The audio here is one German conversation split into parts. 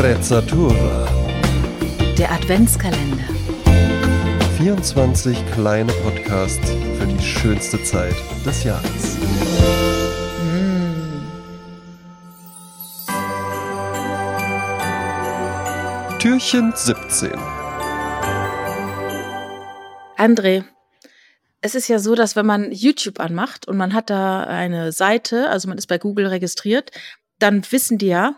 Sprezzatura. Der Adventskalender. 24 kleine Podcasts für die schönste Zeit des Jahres. Türchen 17. André, es ist ja so, dass wenn man YouTube anmacht und man hat da eine Seite, also man ist bei Google registriert, dann wissen die ja,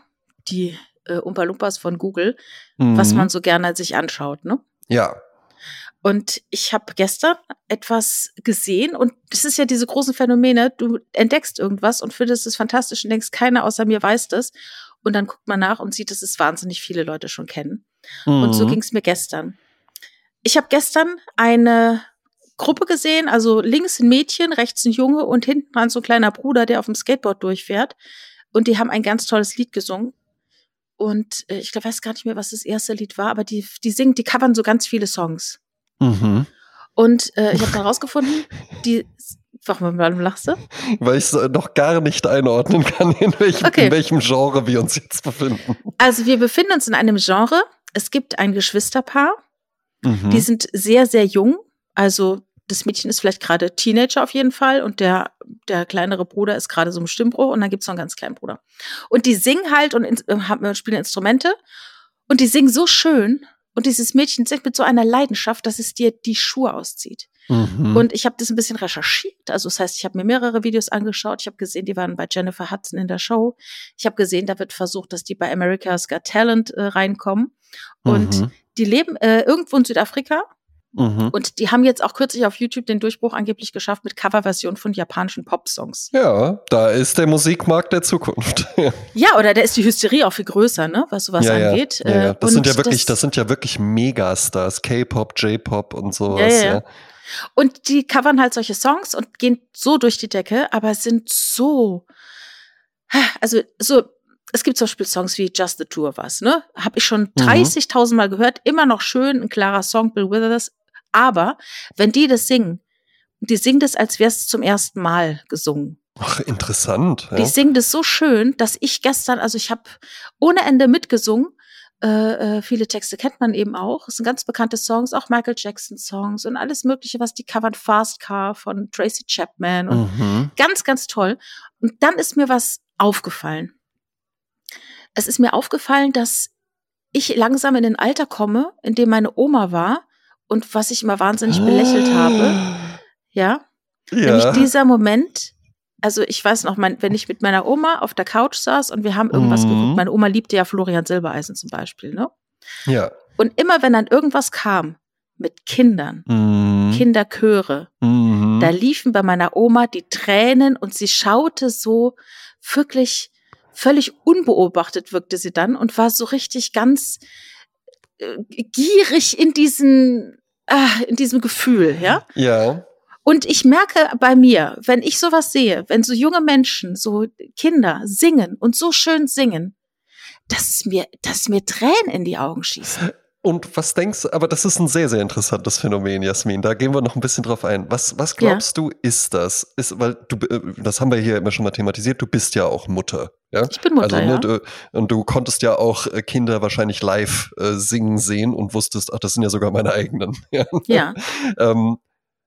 die äh, Umpa Lumpas von Google, Mhm. was man so gerne sich anschaut, ne? Ja. Und ich habe gestern etwas gesehen und es ist ja diese großen Phänomene, du entdeckst irgendwas und findest es fantastisch und denkst, keiner außer mir weiß das. Und dann guckt man nach und sieht, dass es wahnsinnig viele Leute schon kennen. Und so Mhm. ging es mir gestern. Ich habe gestern eine Gruppe gesehen, also links ein Mädchen, rechts ein Junge und hinten dran so ein kleiner Bruder, der auf dem Skateboard durchfährt. Und die haben ein ganz tolles Lied gesungen. Und äh, ich glaub, weiß gar nicht mehr, was das erste Lied war, aber die, die singen, die covern so ganz viele Songs. Mhm. Und äh, ich habe dann rausgefunden, die, warum, lachst du? Weil ich es noch gar nicht einordnen kann, in welchem, Okay. in welchem Genre wir uns jetzt befinden. Also wir befinden uns in einem Genre. Es gibt ein Geschwisterpaar, Mhm. die sind sehr, sehr jung. Also das Mädchen ist vielleicht gerade Teenager auf jeden Fall und der, der kleinere Bruder ist gerade so im Stimmbruch und dann gibt's noch einen ganz kleinen Bruder. Und die singen halt und ins- äh, haben, spielen Instrumente und die singen so schön und dieses Mädchen singt mit so einer Leidenschaft, dass es dir die Schuhe auszieht. Mhm. Und ich habe das ein bisschen recherchiert. Also das heißt, ich habe mir mehrere Videos angeschaut. Ich habe gesehen, die waren bei Jennifer Hudson in der Show. Ich habe gesehen, da wird versucht, dass die bei America's Got Talent äh, reinkommen. Und Mhm. die leben äh, irgendwo in Südafrika. Mhm. Und die haben jetzt auch kürzlich auf YouTube den Durchbruch angeblich geschafft mit Coverversionen von japanischen Popsongs. Ja, da ist der Musikmarkt der Zukunft. ja, oder da ist die Hysterie auch viel größer, ne, was sowas ja, angeht. Ja, ja. Äh, Das und sind ja wirklich, das, sind ja wirklich Megastars, K-Pop, J-Pop und sowas. Ja. Und die covern halt solche Songs und gehen so durch die Decke, aber sind so, also so, es gibt zum Beispiel Songs wie Just the Two of Us, ne? Habe ich schon Mhm. 30.000 Mal gehört, immer noch schön, ein klarer Song, Bill Withers. Aber wenn die das singen, die singen das, als wäre es zum ersten Mal gesungen. Ach, interessant. Die Ja. singen das so schön, dass ich gestern, also ich habe ohne Ende mitgesungen. Äh, äh, viele Texte kennt man eben auch. Es sind ganz bekannte Songs, auch Michael Jackson Songs und alles Mögliche, was die covern. Fast Car von Tracy Chapman und Mhm. ganz, ganz toll. Und dann ist mir was aufgefallen. Es ist mir aufgefallen, dass ich langsam in ein Alter komme, in dem meine Oma war und was ich immer wahnsinnig belächelt habe. Ja, Nämlich Ja. dieser Moment, also ich weiß noch, mein, wenn ich mit meiner Oma auf der Couch saß und wir haben irgendwas Mhm. geguckt. Meine Oma liebte ja Florian Silbereisen zum Beispiel, ne? ja. Und immer wenn dann irgendwas kam mit Kindern, Mhm. Kinderchöre, Mhm. da liefen bei meiner Oma die Tränen und sie schaute so wirklich völlig unbeobachtet wirkte sie dann und war so richtig ganz gierig in diesen ah, in diesem Gefühl, ja? Ja. Und ich merke bei mir, wenn ich sowas sehe, wenn so junge Menschen, so Kinder singen und so schön singen, dass mir, dass mir Tränen in die Augen schießen. Und was denkst du, aber das ist ein sehr, sehr interessantes Phänomen, Jasmin. Da gehen wir noch ein bisschen drauf ein. Was, was glaubst du, ist das? Ist, weil du, äh, das haben wir hier immer schon mal thematisiert, du bist ja auch Mutter. Ja? Ich bin Mutter, also, ne, ja. du, und du konntest ja auch äh, Kinder wahrscheinlich live äh, singen sehen und wusstest, ach, das sind ja sogar meine eigenen. Ja. Ja. Ähm,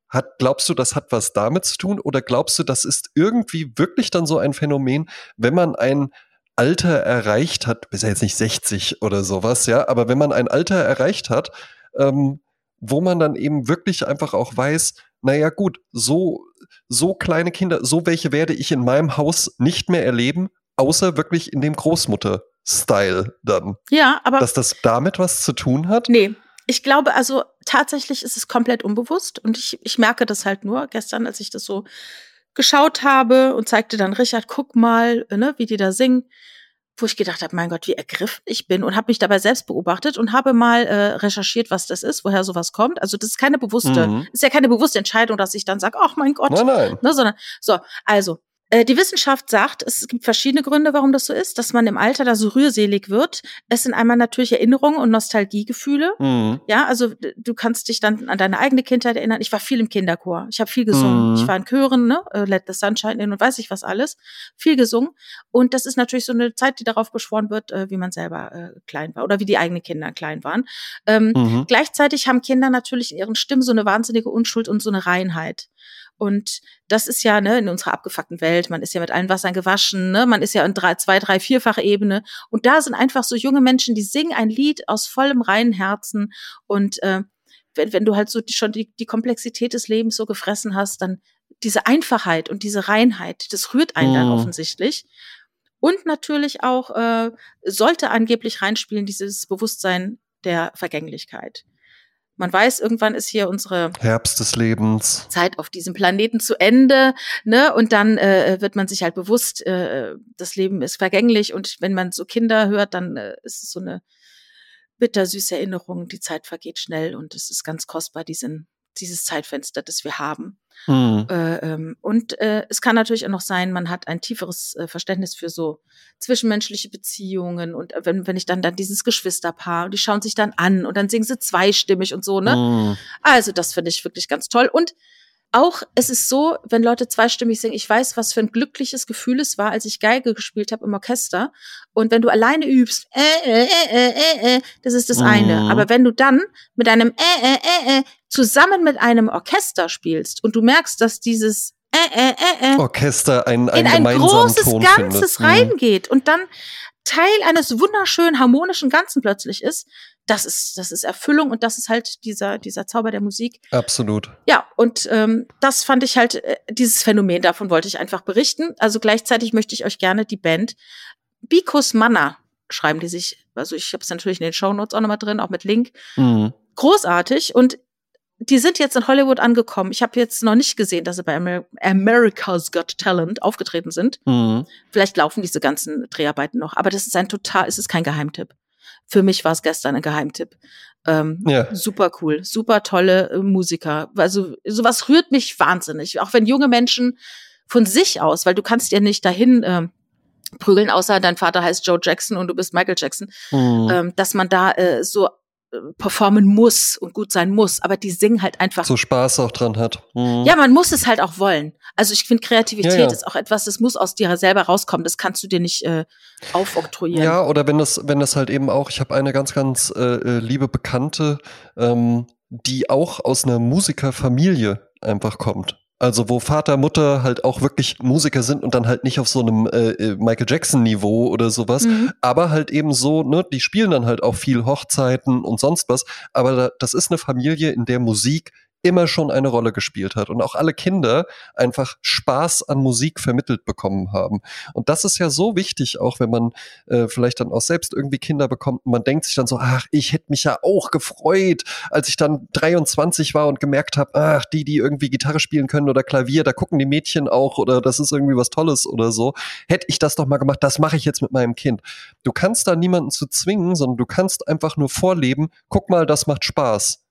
hat, glaubst du, das hat was damit zu tun? Oder glaubst du, das ist irgendwie wirklich dann so ein Phänomen, wenn man ein Alter erreicht hat, ist ja jetzt nicht 60 oder sowas, ja, aber wenn man ein Alter erreicht hat, ähm, wo man dann eben wirklich einfach auch weiß, naja gut, so, so kleine Kinder, so welche werde ich in meinem Haus nicht mehr erleben, außer wirklich in dem Großmutter-Style dann. Ja, aber Dass das damit was zu tun hat? nee. Ich glaube, also tatsächlich ist es komplett unbewusst und ich, ich merke das halt nur gestern, als ich das so geschaut habe und zeigte dann Richard, guck mal, ne, wie die da singen, wo ich gedacht habe, mein Gott, wie ergriffen ich bin und habe mich dabei selbst beobachtet und habe mal äh, recherchiert, was das ist, woher sowas kommt. Also das ist keine bewusste, Mhm. ist ja keine bewusste Entscheidung, dass ich dann sage, ach mein Gott, Nein, nein. ne, sondern so, also die Wissenschaft sagt, es gibt verschiedene Gründe, warum das so ist, dass man im Alter da so rührselig wird. Es sind einmal natürlich Erinnerungen und Nostalgiegefühle. Mhm. Ja, also du kannst dich dann an deine eigene Kindheit erinnern. Ich war viel im Kinderchor. Ich habe viel gesungen. Mhm. Ich war in Chören, ne? Äh, Let the Sunshine in und weiß ich was alles. Viel gesungen. Und das ist natürlich so eine Zeit, die darauf beschworen wird, äh, wie man selber äh, klein war oder wie die eigenen Kinder klein waren. Ähm, mhm. Gleichzeitig haben Kinder natürlich in ihren Stimmen so eine wahnsinnige Unschuld und so eine Reinheit. Und das ist ja ne, in unserer abgefuckten Welt, man ist ja mit allen Wassern gewaschen, ne, man ist ja in drei, zwei, drei, vierfache Ebene. Und da sind einfach so junge Menschen, die singen ein Lied aus vollem reinen Herzen. Und äh, wenn, wenn du halt so schon die, die Komplexität des Lebens so gefressen hast, dann diese Einfachheit und diese Reinheit, das rührt einen mhm. dann offensichtlich. Und natürlich auch äh, sollte angeblich reinspielen dieses Bewusstsein der Vergänglichkeit. Man weiß, irgendwann ist hier unsere Herbst des Lebens. Zeit auf diesem Planeten zu Ende, ne? Und dann äh, wird man sich halt bewusst, äh, das Leben ist vergänglich. Und wenn man so Kinder hört, dann äh, ist es so eine bittersüße Erinnerung. Die Zeit vergeht schnell und es ist ganz kostbar, diesen dieses Zeitfenster, das wir haben. Mhm. Äh, ähm, und äh, es kann natürlich auch noch sein, man hat ein tieferes äh, Verständnis für so zwischenmenschliche Beziehungen und äh, wenn, wenn ich dann dann dieses Geschwisterpaar und die schauen sich dann an und dann singen sie zweistimmig und so, ne? Mhm. Also das finde ich wirklich ganz toll. Und auch es ist so, wenn Leute zweistimmig singen, ich weiß, was für ein glückliches Gefühl es war, als ich Geige gespielt habe im Orchester. Und wenn du alleine übst, äh, äh, äh, äh, äh, das ist das mhm. eine. Aber wenn du dann mit einem äh, äh, äh, äh, zusammen mit einem Orchester spielst und du merkst, dass dieses äh, äh, äh, äh Orchester ein, ein, in ein großes Ton Ganzes findet. Mhm. reingeht und dann Teil eines wunderschönen harmonischen Ganzen plötzlich ist, das ist, das ist Erfüllung und das ist halt dieser, dieser Zauber der Musik. Absolut. Ja, und ähm, das fand ich halt, äh, dieses Phänomen, davon wollte ich einfach berichten. Also gleichzeitig möchte ich euch gerne die Band Bikos Manna schreiben die sich, also ich habe es natürlich in den Show Notes auch nochmal drin, auch mit Link. Mhm. Großartig und die sind jetzt in Hollywood angekommen. Ich habe jetzt noch nicht gesehen, dass sie bei Amer America's Got Talent aufgetreten sind. Mhm. Vielleicht laufen diese ganzen Dreharbeiten noch, aber das ist ein total, es ist kein Geheimtipp. Für mich war es gestern ein Geheimtipp. Ähm, ja. Super cool, super tolle äh, Musiker. Also sowas rührt mich wahnsinnig. Auch wenn junge Menschen von sich aus, weil du kannst ja nicht dahin äh, prügeln, außer dein Vater heißt Joe Jackson und du bist Michael Jackson, mhm. ähm, dass man da äh, so performen muss und gut sein muss, aber die singen halt einfach. So Spaß auch dran hat. Mhm. Ja, man muss es halt auch wollen. Also ich finde, Kreativität ja, ja. ist auch etwas, das muss aus dir selber rauskommen. Das kannst du dir nicht äh, aufoktroyieren. Ja, oder wenn das, wenn das halt eben auch, ich habe eine ganz, ganz äh, äh, liebe Bekannte, ähm, die auch aus einer Musikerfamilie einfach kommt. Also wo Vater, Mutter halt auch wirklich Musiker sind und dann halt nicht auf so einem äh, äh, Michael Jackson-Niveau oder sowas, mhm. aber halt eben so, ne, die spielen dann halt auch viel Hochzeiten und sonst was. Aber da, das ist eine Familie, in der Musik immer schon eine Rolle gespielt hat und auch alle Kinder einfach Spaß an Musik vermittelt bekommen haben. Und das ist ja so wichtig, auch wenn man äh, vielleicht dann auch selbst irgendwie Kinder bekommt. Man denkt sich dann so, ach, ich hätte mich ja auch gefreut, als ich dann 23 war und gemerkt habe, ach, die, die irgendwie Gitarre spielen können oder Klavier, da gucken die Mädchen auch oder das ist irgendwie was Tolles oder so. Hätte ich das doch mal gemacht, das mache ich jetzt mit meinem Kind. Du kannst da niemanden zu zwingen, sondern du kannst einfach nur vorleben, guck mal, das macht Spaß.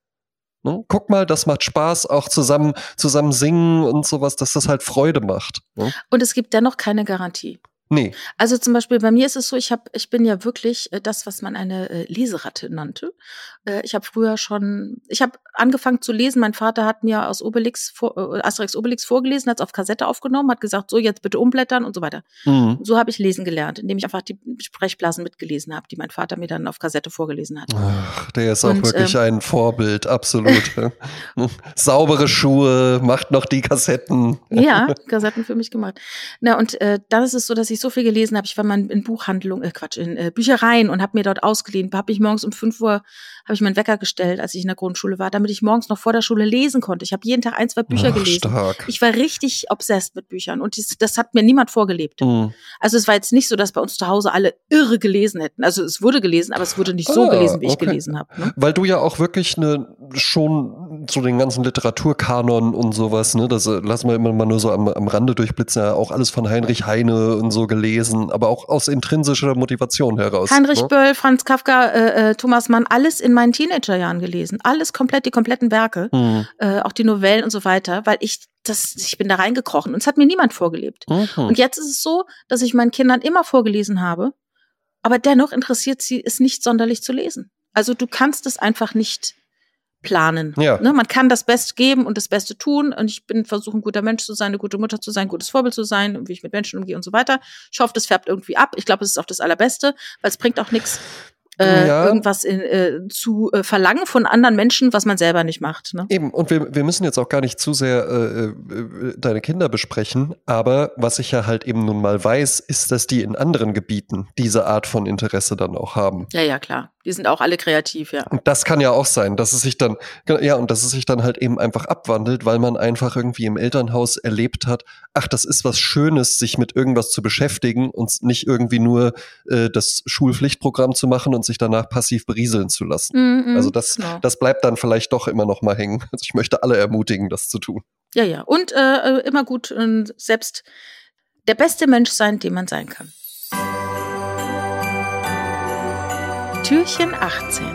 Ne? Guck mal, das macht Spaß, auch zusammen, zusammen singen und sowas, dass das halt Freude macht. Ne? Und es gibt dennoch keine Garantie. Nee. Also zum Beispiel bei mir ist es so, ich habe, ich bin ja wirklich äh, das, was man eine äh, Leseratte nannte. Äh, ich habe früher schon, ich habe angefangen zu lesen. Mein Vater hat mir aus Obelix, vor, äh, Asterix Obelix vorgelesen, hat es auf Kassette aufgenommen, hat gesagt, so jetzt bitte umblättern und so weiter. Mhm. So habe ich lesen gelernt, indem ich einfach die Sprechblasen mitgelesen habe, die mein Vater mir dann auf Kassette vorgelesen hat. Ach, der ist auch und, wirklich ähm, ein Vorbild, absolut. Saubere Schuhe, macht noch die Kassetten. ja, Kassetten für mich gemacht. Na und äh, dann ist es so, dass ich so viel gelesen habe. Ich war mal in Buchhandlungen, äh, Quatsch, in äh, Büchereien und habe mir dort ausgeliehen. Habe ich morgens um fünf Uhr habe ich meinen Wecker gestellt, als ich in der Grundschule war, damit ich morgens noch vor der Schule lesen konnte. Ich habe jeden Tag ein, zwei Bücher Ach, gelesen. Stark. Ich war richtig obsessed mit Büchern und das, das hat mir niemand vorgelebt. Mhm. Also es war jetzt nicht so, dass bei uns zu Hause alle irre gelesen hätten. Also es wurde gelesen, aber es wurde nicht so ah, gelesen, wie okay. ich gelesen habe. Ne? Weil du ja auch wirklich eine schon so den ganzen Literaturkanon und sowas, ne, das äh, lassen wir immer mal nur so am, am Rande durchblitzen, ja auch alles von Heinrich Heine und so so gelesen, aber auch aus intrinsischer Motivation heraus. Heinrich ne? Böll, Franz Kafka, äh, äh, Thomas Mann, alles in meinen Teenagerjahren gelesen. Alles komplett, die kompletten Werke, mhm. äh, auch die Novellen und so weiter, weil ich das, ich bin da reingekrochen und es hat mir niemand vorgelebt. Mhm. Und jetzt ist es so, dass ich meinen Kindern immer vorgelesen habe, aber dennoch interessiert sie es nicht sonderlich zu lesen. Also du kannst es einfach nicht planen. Ja. Ne, man kann das Beste geben und das Beste tun. Und ich bin versuche, ein guter Mensch zu sein, eine gute Mutter zu sein, ein gutes Vorbild zu sein, wie ich mit Menschen umgehe und so weiter. Ich hoffe, das färbt irgendwie ab. Ich glaube, es ist auch das Allerbeste, weil es bringt auch nichts, äh, ja. irgendwas in, äh, zu äh, verlangen von anderen Menschen, was man selber nicht macht. Ne? Eben, und wir, wir müssen jetzt auch gar nicht zu sehr äh, äh, deine Kinder besprechen, aber was ich ja halt eben nun mal weiß, ist, dass die in anderen Gebieten diese Art von Interesse dann auch haben. Ja, ja, klar. Die sind auch alle kreativ, ja. Und das kann ja auch sein, dass es sich dann, ja, und dass es sich dann halt eben einfach abwandelt, weil man einfach irgendwie im Elternhaus erlebt hat, ach, das ist was Schönes, sich mit irgendwas zu beschäftigen und nicht irgendwie nur äh, das Schulpflichtprogramm zu machen und sich danach passiv berieseln zu lassen. Mm -hmm, also das, genau. das bleibt dann vielleicht doch immer noch mal hängen. Also ich möchte alle ermutigen, das zu tun. Ja, ja. Und äh, äh immer gut äh, selbst der beste Mensch sein, den man sein kann. Türchen 18.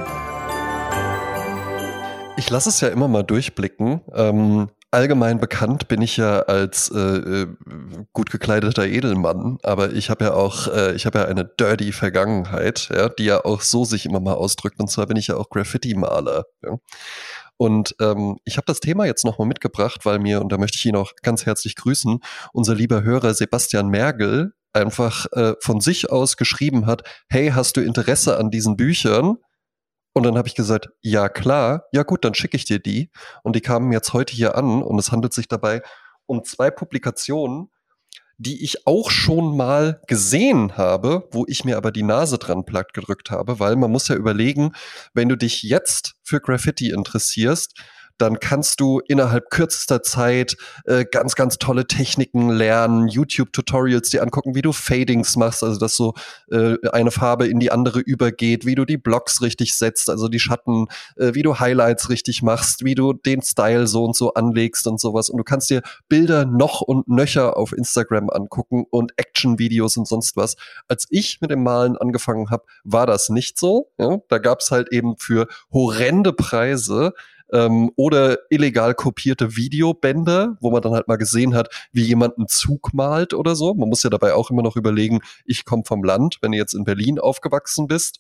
Ich lasse es ja immer mal durchblicken. Ähm, allgemein bekannt bin ich ja als äh, äh gut gekleideter Edelmann, aber ich habe ja auch, äh, ich habe ja eine dirty Vergangenheit, ja, die ja auch so sich immer mal ausdrückt. Und zwar bin ich ja auch Graffiti-Maler. Ja. Und ähm, ich habe das Thema jetzt nochmal mitgebracht, weil mir, und da möchte ich ihn auch ganz herzlich grüßen, unser lieber Hörer Sebastian Mergel einfach äh, von sich aus geschrieben hat, hey, hast du Interesse an diesen Büchern? Und dann habe ich gesagt, ja klar, ja gut, dann schicke ich dir die. Und die kamen jetzt heute hier an und es handelt sich dabei um zwei Publikationen, die ich auch schon mal gesehen habe, wo ich mir aber die Nase dran platt gedrückt habe, weil man muss ja überlegen, wenn du dich jetzt für Graffiti interessierst, dann kannst du innerhalb kürzester Zeit äh, ganz, ganz tolle Techniken lernen, YouTube-Tutorials dir angucken, wie du Fadings machst, also dass so äh, eine Farbe in die andere übergeht, wie du die Blocks richtig setzt, also die Schatten, äh, wie du Highlights richtig machst, wie du den Style so und so anlegst und sowas. Und du kannst dir Bilder noch und nöcher auf Instagram angucken und Action-Videos und sonst was. Als ich mit dem Malen angefangen habe, war das nicht so. Ja? Da gab's halt eben für horrende Preise ähm, oder illegal kopierte Videobänder, wo man dann halt mal gesehen hat, wie jemand einen Zug malt oder so. Man muss ja dabei auch immer noch überlegen, ich komme vom Land, wenn du jetzt in Berlin aufgewachsen bist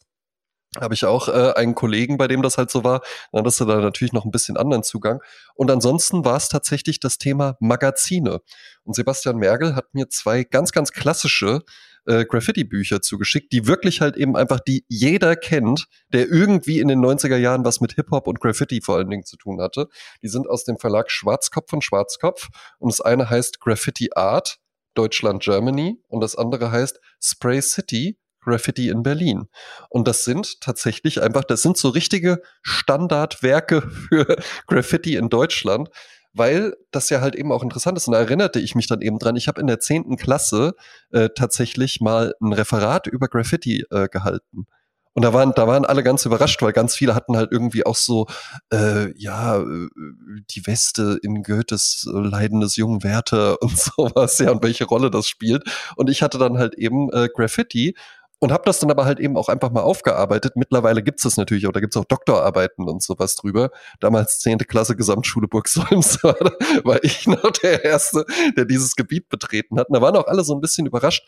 habe ich auch äh, einen Kollegen, bei dem das halt so war. Dann hast du da natürlich noch ein bisschen anderen Zugang. Und ansonsten war es tatsächlich das Thema Magazine. Und Sebastian Mergel hat mir zwei ganz, ganz klassische äh, Graffiti-Bücher zugeschickt, die wirklich halt eben einfach, die jeder kennt, der irgendwie in den 90er Jahren was mit Hip-Hop und Graffiti vor allen Dingen zu tun hatte. Die sind aus dem Verlag Schwarzkopf von Schwarzkopf. Und das eine heißt Graffiti Art, Deutschland, Germany. Und das andere heißt Spray City, Graffiti in Berlin. Und das sind tatsächlich einfach, das sind so richtige Standardwerke für Graffiti in Deutschland weil das ja halt eben auch interessant ist. Und da erinnerte ich mich dann eben dran, ich habe in der zehnten Klasse äh, tatsächlich mal ein Referat über Graffiti äh, gehalten. Und da waren, da waren alle ganz überrascht, weil ganz viele hatten halt irgendwie auch so, äh, ja, äh, die Weste in Goethes Leiden des jungen Werther und sowas, ja, und welche Rolle das spielt. Und ich hatte dann halt eben äh, Graffiti und habe das dann aber halt eben auch einfach mal aufgearbeitet. Mittlerweile gibt es das natürlich auch, da gibt es auch Doktorarbeiten und sowas drüber. Damals zehnte Klasse Gesamtschule Burgsolms war, war ich noch der Erste, der dieses Gebiet betreten hat. Und da waren auch alle so ein bisschen überrascht.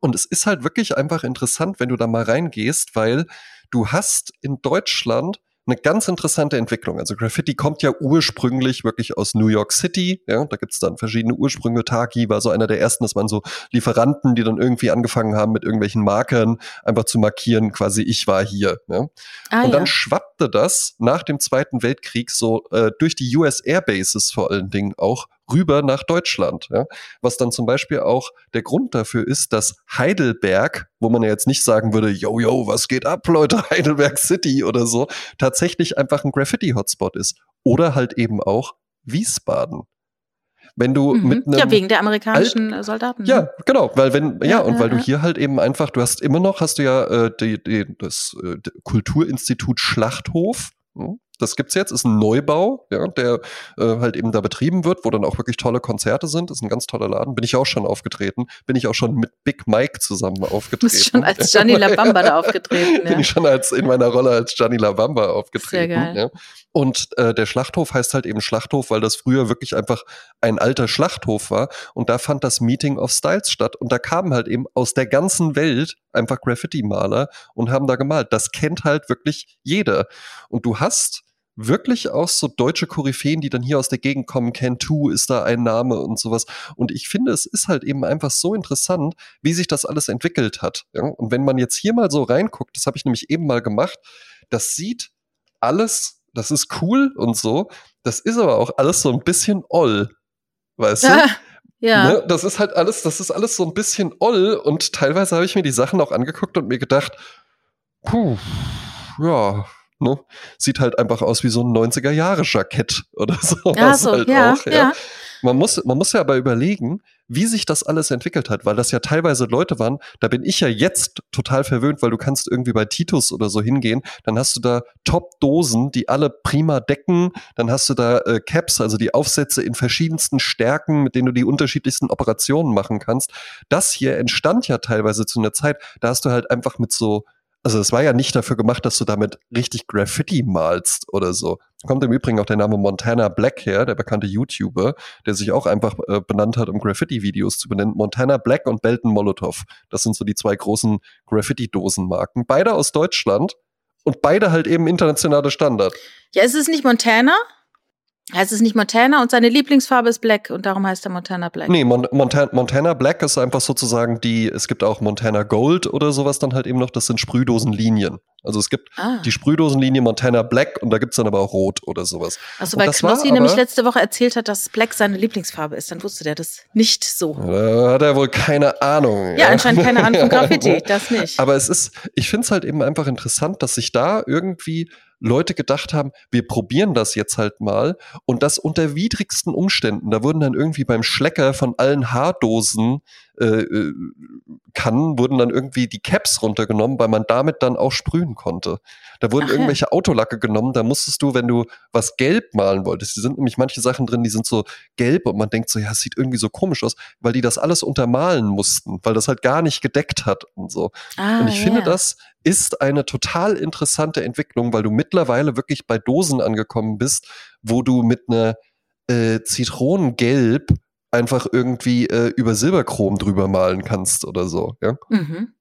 Und es ist halt wirklich einfach interessant, wenn du da mal reingehst, weil du hast in Deutschland eine ganz interessante Entwicklung. Also Graffiti kommt ja ursprünglich wirklich aus New York City. Ja, da gibt's dann verschiedene Ursprünge. Taki war so einer der ersten. Das waren so Lieferanten, die dann irgendwie angefangen haben, mit irgendwelchen Markern einfach zu markieren, quasi ich war hier. Ja. Ah, und dann ja. schwappte das nach dem Zweiten Weltkrieg so äh, durch die US Airbases vor allen Dingen auch rüber nach Deutschland. Ja? Was dann zum Beispiel auch der Grund dafür ist, dass Heidelberg, wo man ja jetzt nicht sagen würde, yo, yo, was geht ab, Leute, Heidelberg City oder so, tatsächlich einfach ein Graffiti-Hotspot ist. Oder halt eben auch Wiesbaden wenn du mhm. mit einem ja wegen der amerikanischen Alt Soldaten ja ne? genau weil wenn ja, ja und weil du hier halt eben einfach du hast immer noch hast du ja äh, die, die, das äh, Kulturinstitut Schlachthof hm? Das gibt's jetzt, ist ein Neubau, ja, der äh, halt eben da betrieben wird, wo dann auch wirklich tolle Konzerte sind. Das ist ein ganz toller Laden. Bin ich auch schon aufgetreten. Bin ich auch schon mit Big Mike zusammen aufgetreten. Bist schon als Gianni Labamba da aufgetreten. Ja. Bin ich schon als in meiner Rolle als Gianni Labamba aufgetreten. Sehr geil. Ja. Und äh, der Schlachthof heißt halt eben Schlachthof, weil das früher wirklich einfach ein alter Schlachthof war. Und da fand das Meeting of Styles statt. Und da kamen halt eben aus der ganzen Welt einfach Graffiti-Maler und haben da gemalt. Das kennt halt wirklich jeder. Und du hast wirklich auch so deutsche Koryphäen, die dann hier aus der Gegend kommen. Cantu ist da ein Name und sowas. Und ich finde, es ist halt eben einfach so interessant, wie sich das alles entwickelt hat. Ja? Und wenn man jetzt hier mal so reinguckt, das habe ich nämlich eben mal gemacht, das sieht alles das ist cool und so. Das ist aber auch alles so ein bisschen oll. Weißt du? Ja. Ne? Das ist halt alles, das ist alles so ein bisschen oll und teilweise habe ich mir die Sachen auch angeguckt und mir gedacht, puh, ja, ne? Sieht halt einfach aus wie so ein 90er-Jahre-Jackett oder so. Ja, so, halt ja, auch, ja. ja. Man muss, man muss ja aber überlegen, wie sich das alles entwickelt hat, weil das ja teilweise Leute waren, da bin ich ja jetzt total verwöhnt, weil du kannst irgendwie bei Titus oder so hingehen, dann hast du da Top-Dosen, die alle prima decken, dann hast du da äh, Caps, also die Aufsätze in verschiedensten Stärken, mit denen du die unterschiedlichsten Operationen machen kannst. Das hier entstand ja teilweise zu einer Zeit, da hast du halt einfach mit so also es war ja nicht dafür gemacht, dass du damit richtig Graffiti malst oder so. Kommt im Übrigen auch der Name Montana Black her, der bekannte YouTuber, der sich auch einfach äh, benannt hat, um Graffiti-Videos zu benennen. Montana Black und Belton Molotov. Das sind so die zwei großen Graffiti-Dosenmarken. Beide aus Deutschland und beide halt eben internationale Standard. Ja, ist es nicht Montana? Heißt es nicht Montana und seine Lieblingsfarbe ist Black und darum heißt er Montana Black? Nee, Mon Montana, Montana Black ist einfach sozusagen die, es gibt auch Montana Gold oder sowas dann halt eben noch, das sind Sprühdosenlinien. Also es gibt ah. die Sprühdosenlinie Montana Black und da gibt's dann aber auch Rot oder sowas. Also weil Knossi nämlich letzte Woche erzählt hat, dass Black seine Lieblingsfarbe ist, dann wusste der das nicht so. Da hat er wohl keine Ahnung. Ja, ja. anscheinend keine Ahnung von Graffiti, das nicht. Aber es ist, ich finde es halt eben einfach interessant, dass sich da irgendwie Leute gedacht haben, wir probieren das jetzt halt mal und das unter widrigsten Umständen. Da wurden dann irgendwie beim Schlecker von allen Haardosen äh, äh, kann, wurden dann irgendwie die Caps runtergenommen, weil man damit dann auch sprühen konnte. Da wurden Ach, irgendwelche ja. Autolacke genommen, da musstest du, wenn du was gelb malen wolltest, die sind nämlich manche Sachen drin, die sind so gelb und man denkt so, ja, es sieht irgendwie so komisch aus, weil die das alles untermalen mussten, weil das halt gar nicht gedeckt hat und so. Ah, und ich ja. finde, das ist eine total interessante Entwicklung, weil du mittlerweile wirklich bei Dosen angekommen bist, wo du mit einer äh, Zitronengelb einfach irgendwie äh, über Silberchrom drüber malen kannst oder so. Ja? Mhm.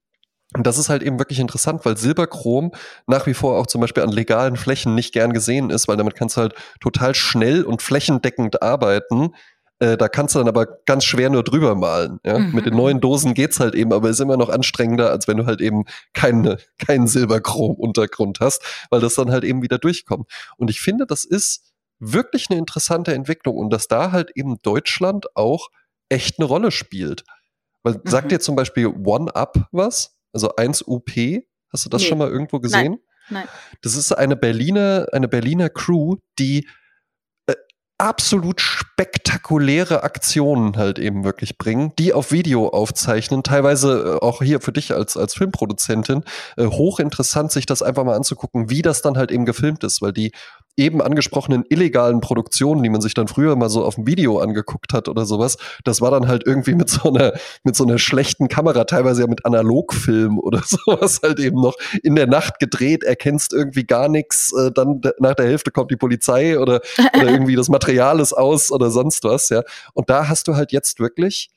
Und das ist halt eben wirklich interessant, weil Silberchrom nach wie vor auch zum Beispiel an legalen Flächen nicht gern gesehen ist, weil damit kannst du halt total schnell und flächendeckend arbeiten. Äh, da kannst du dann aber ganz schwer nur drüber malen. Ja? Mhm. Mit den neuen Dosen geht's halt eben, aber ist immer noch anstrengender, als wenn du halt eben keine, keinen Silberchrom-Untergrund hast, weil das dann halt eben wieder durchkommt. Und ich finde, das ist wirklich eine interessante Entwicklung und dass da halt eben Deutschland auch echt eine Rolle spielt. Weil mhm. sagt dir zum Beispiel One Up was? Also 1UP? Hast du das nee. schon mal irgendwo gesehen? Nein. Nein. Das ist eine Berliner, eine Berliner Crew, die absolut spektakuläre Aktionen halt eben wirklich bringen, die auf Video aufzeichnen, teilweise äh, auch hier für dich als, als Filmproduzentin, äh, hochinteressant, sich das einfach mal anzugucken, wie das dann halt eben gefilmt ist, weil die eben angesprochenen illegalen Produktionen, die man sich dann früher mal so auf dem Video angeguckt hat oder sowas, das war dann halt irgendwie mit so einer, mit so einer schlechten Kamera, teilweise ja mit Analogfilm oder sowas halt eben noch in der Nacht gedreht, erkennst irgendwie gar nichts, äh, dann nach der Hälfte kommt die Polizei oder, oder irgendwie das Material ist aus oder sonst was, ja. Und da hast du halt jetzt wirklich,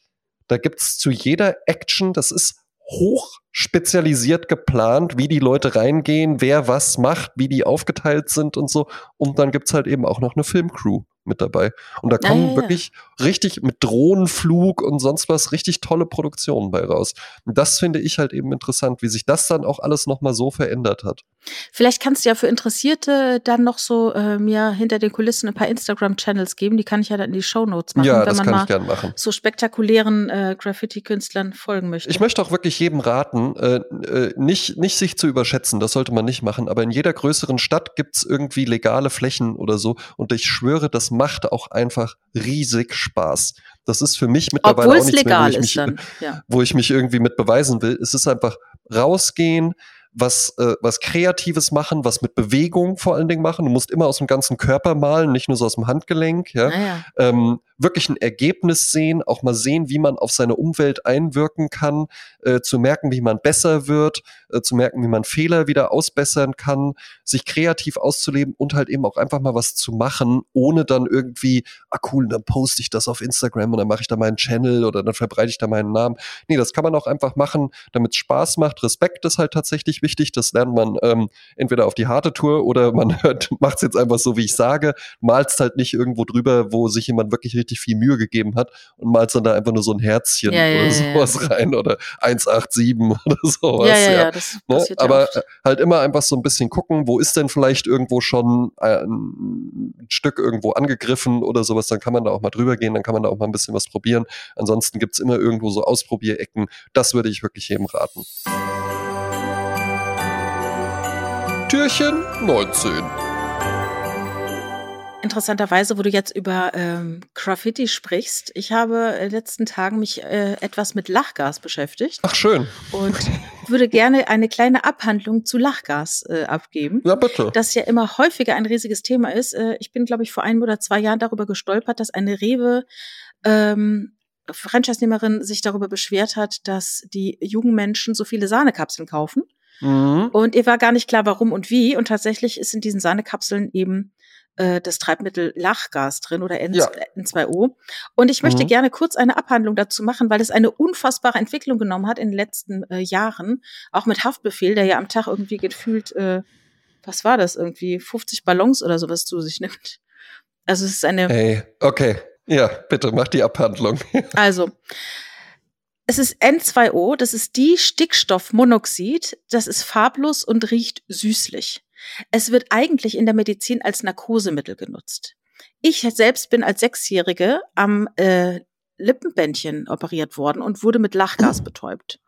da gibt's zu jeder Action, das ist hoch spezialisiert geplant, wie die Leute reingehen, wer was macht, wie die aufgeteilt sind und so. Und dann gibt's halt eben auch noch eine Filmcrew mit dabei. Und da kommen ah, ja. wirklich richtig mit Drohnenflug und sonst was richtig tolle Produktionen bei raus. Und das finde ich halt eben interessant, wie sich das dann auch alles nochmal so verändert hat. Vielleicht kannst du ja für Interessierte dann noch so äh, mir hinter den Kulissen ein paar Instagram-Channels geben. Die kann ich ja dann in die Show Notes machen, ja, wenn man mal so spektakulären äh, Graffiti-Künstlern folgen möchte. Ich möchte auch wirklich jedem raten, äh, äh, nicht, nicht sich zu überschätzen, das sollte man nicht machen, aber in jeder größeren Stadt gibt's irgendwie legale Flächen oder so. Und ich schwöre, das macht auch einfach riesig Spaß. Das ist für mich mittlerweile Obwohl auch nichts legal mehr, wo ich, mich, dann, ja. wo ich mich irgendwie mit beweisen will. Es ist einfach rausgehen, was, äh, was Kreatives machen, was mit Bewegung vor allen Dingen machen. Du musst immer aus dem ganzen Körper malen, nicht nur so aus dem Handgelenk. Ja? Naja. Ähm, wirklich ein Ergebnis sehen, auch mal sehen, wie man auf seine Umwelt einwirken kann, äh, zu merken, wie man besser wird, äh, zu merken, wie man Fehler wieder ausbessern kann, sich kreativ auszuleben und halt eben auch einfach mal was zu machen, ohne dann irgendwie, ah cool, dann poste ich das auf Instagram und dann mache ich da meinen Channel oder dann verbreite ich da meinen Namen. Nee, das kann man auch einfach machen, damit es Spaß macht. Respekt ist halt tatsächlich wichtig. Das lernt man ähm, entweder auf die harte Tour oder man macht es jetzt einfach so, wie ich sage, malst halt nicht irgendwo drüber, wo sich jemand wirklich richtig viel Mühe gegeben hat und malst dann da einfach nur so ein Herzchen Ja, ja, oder sowas rein oder 187 oder sowas. ja, ja, das Ne? Aber halt immer einfach so ein bisschen gucken, wo ist denn vielleicht irgendwo schon ein Stück irgendwo angegriffen oder sowas, dann kann man da auch mal drüber gehen, dann kann man da auch mal ein bisschen was probieren. Ansonsten gibt's immer irgendwo so Ausprobierecken. Das würde ich wirklich jedem raten. Türchen 19. Interessanterweise, wo du jetzt über ähm, Graffiti sprichst, ich habe in den letzten Tagen mich äh, etwas mit Lachgas beschäftigt Ach schön. und würde gerne eine kleine Abhandlung zu Lachgas äh, abgeben. Ja, bitte. das ja immer häufiger ein riesiges Thema ist. Äh, Ich bin, glaube ich, vor einem oder zwei Jahren darüber gestolpert, dass eine Rewe ähm, Franchise-Nehmerin sich darüber beschwert hat, dass die jungen Menschen so viele Sahnekapseln kaufen. Mhm. Und ihr war gar nicht klar, warum und wie. Und tatsächlich ist in diesen Sahnekapseln eben äh, das Treibmittel Lachgas drin oder N Ja. N2O. Und ich möchte Mhm. gerne kurz eine Abhandlung dazu machen, weil es eine unfassbare Entwicklung genommen hat in den letzten äh, Jahren. Auch mit Haftbefehl, der ja am Tag irgendwie gefühlt, äh, was war das irgendwie, 50 Ballons oder sowas zu sich nimmt. Also es ist eine, Ey, okay. Ja, bitte, mach die Abhandlung. also, es ist N2O, das ist die Stickstoffmonoxid, das ist farblos und riecht süßlich. Es wird eigentlich in der Medizin als Narkosemittel genutzt. Ich selbst bin als Sechsjährige am äh, Lippenbändchen operiert worden und wurde mit Lachgas betäubt.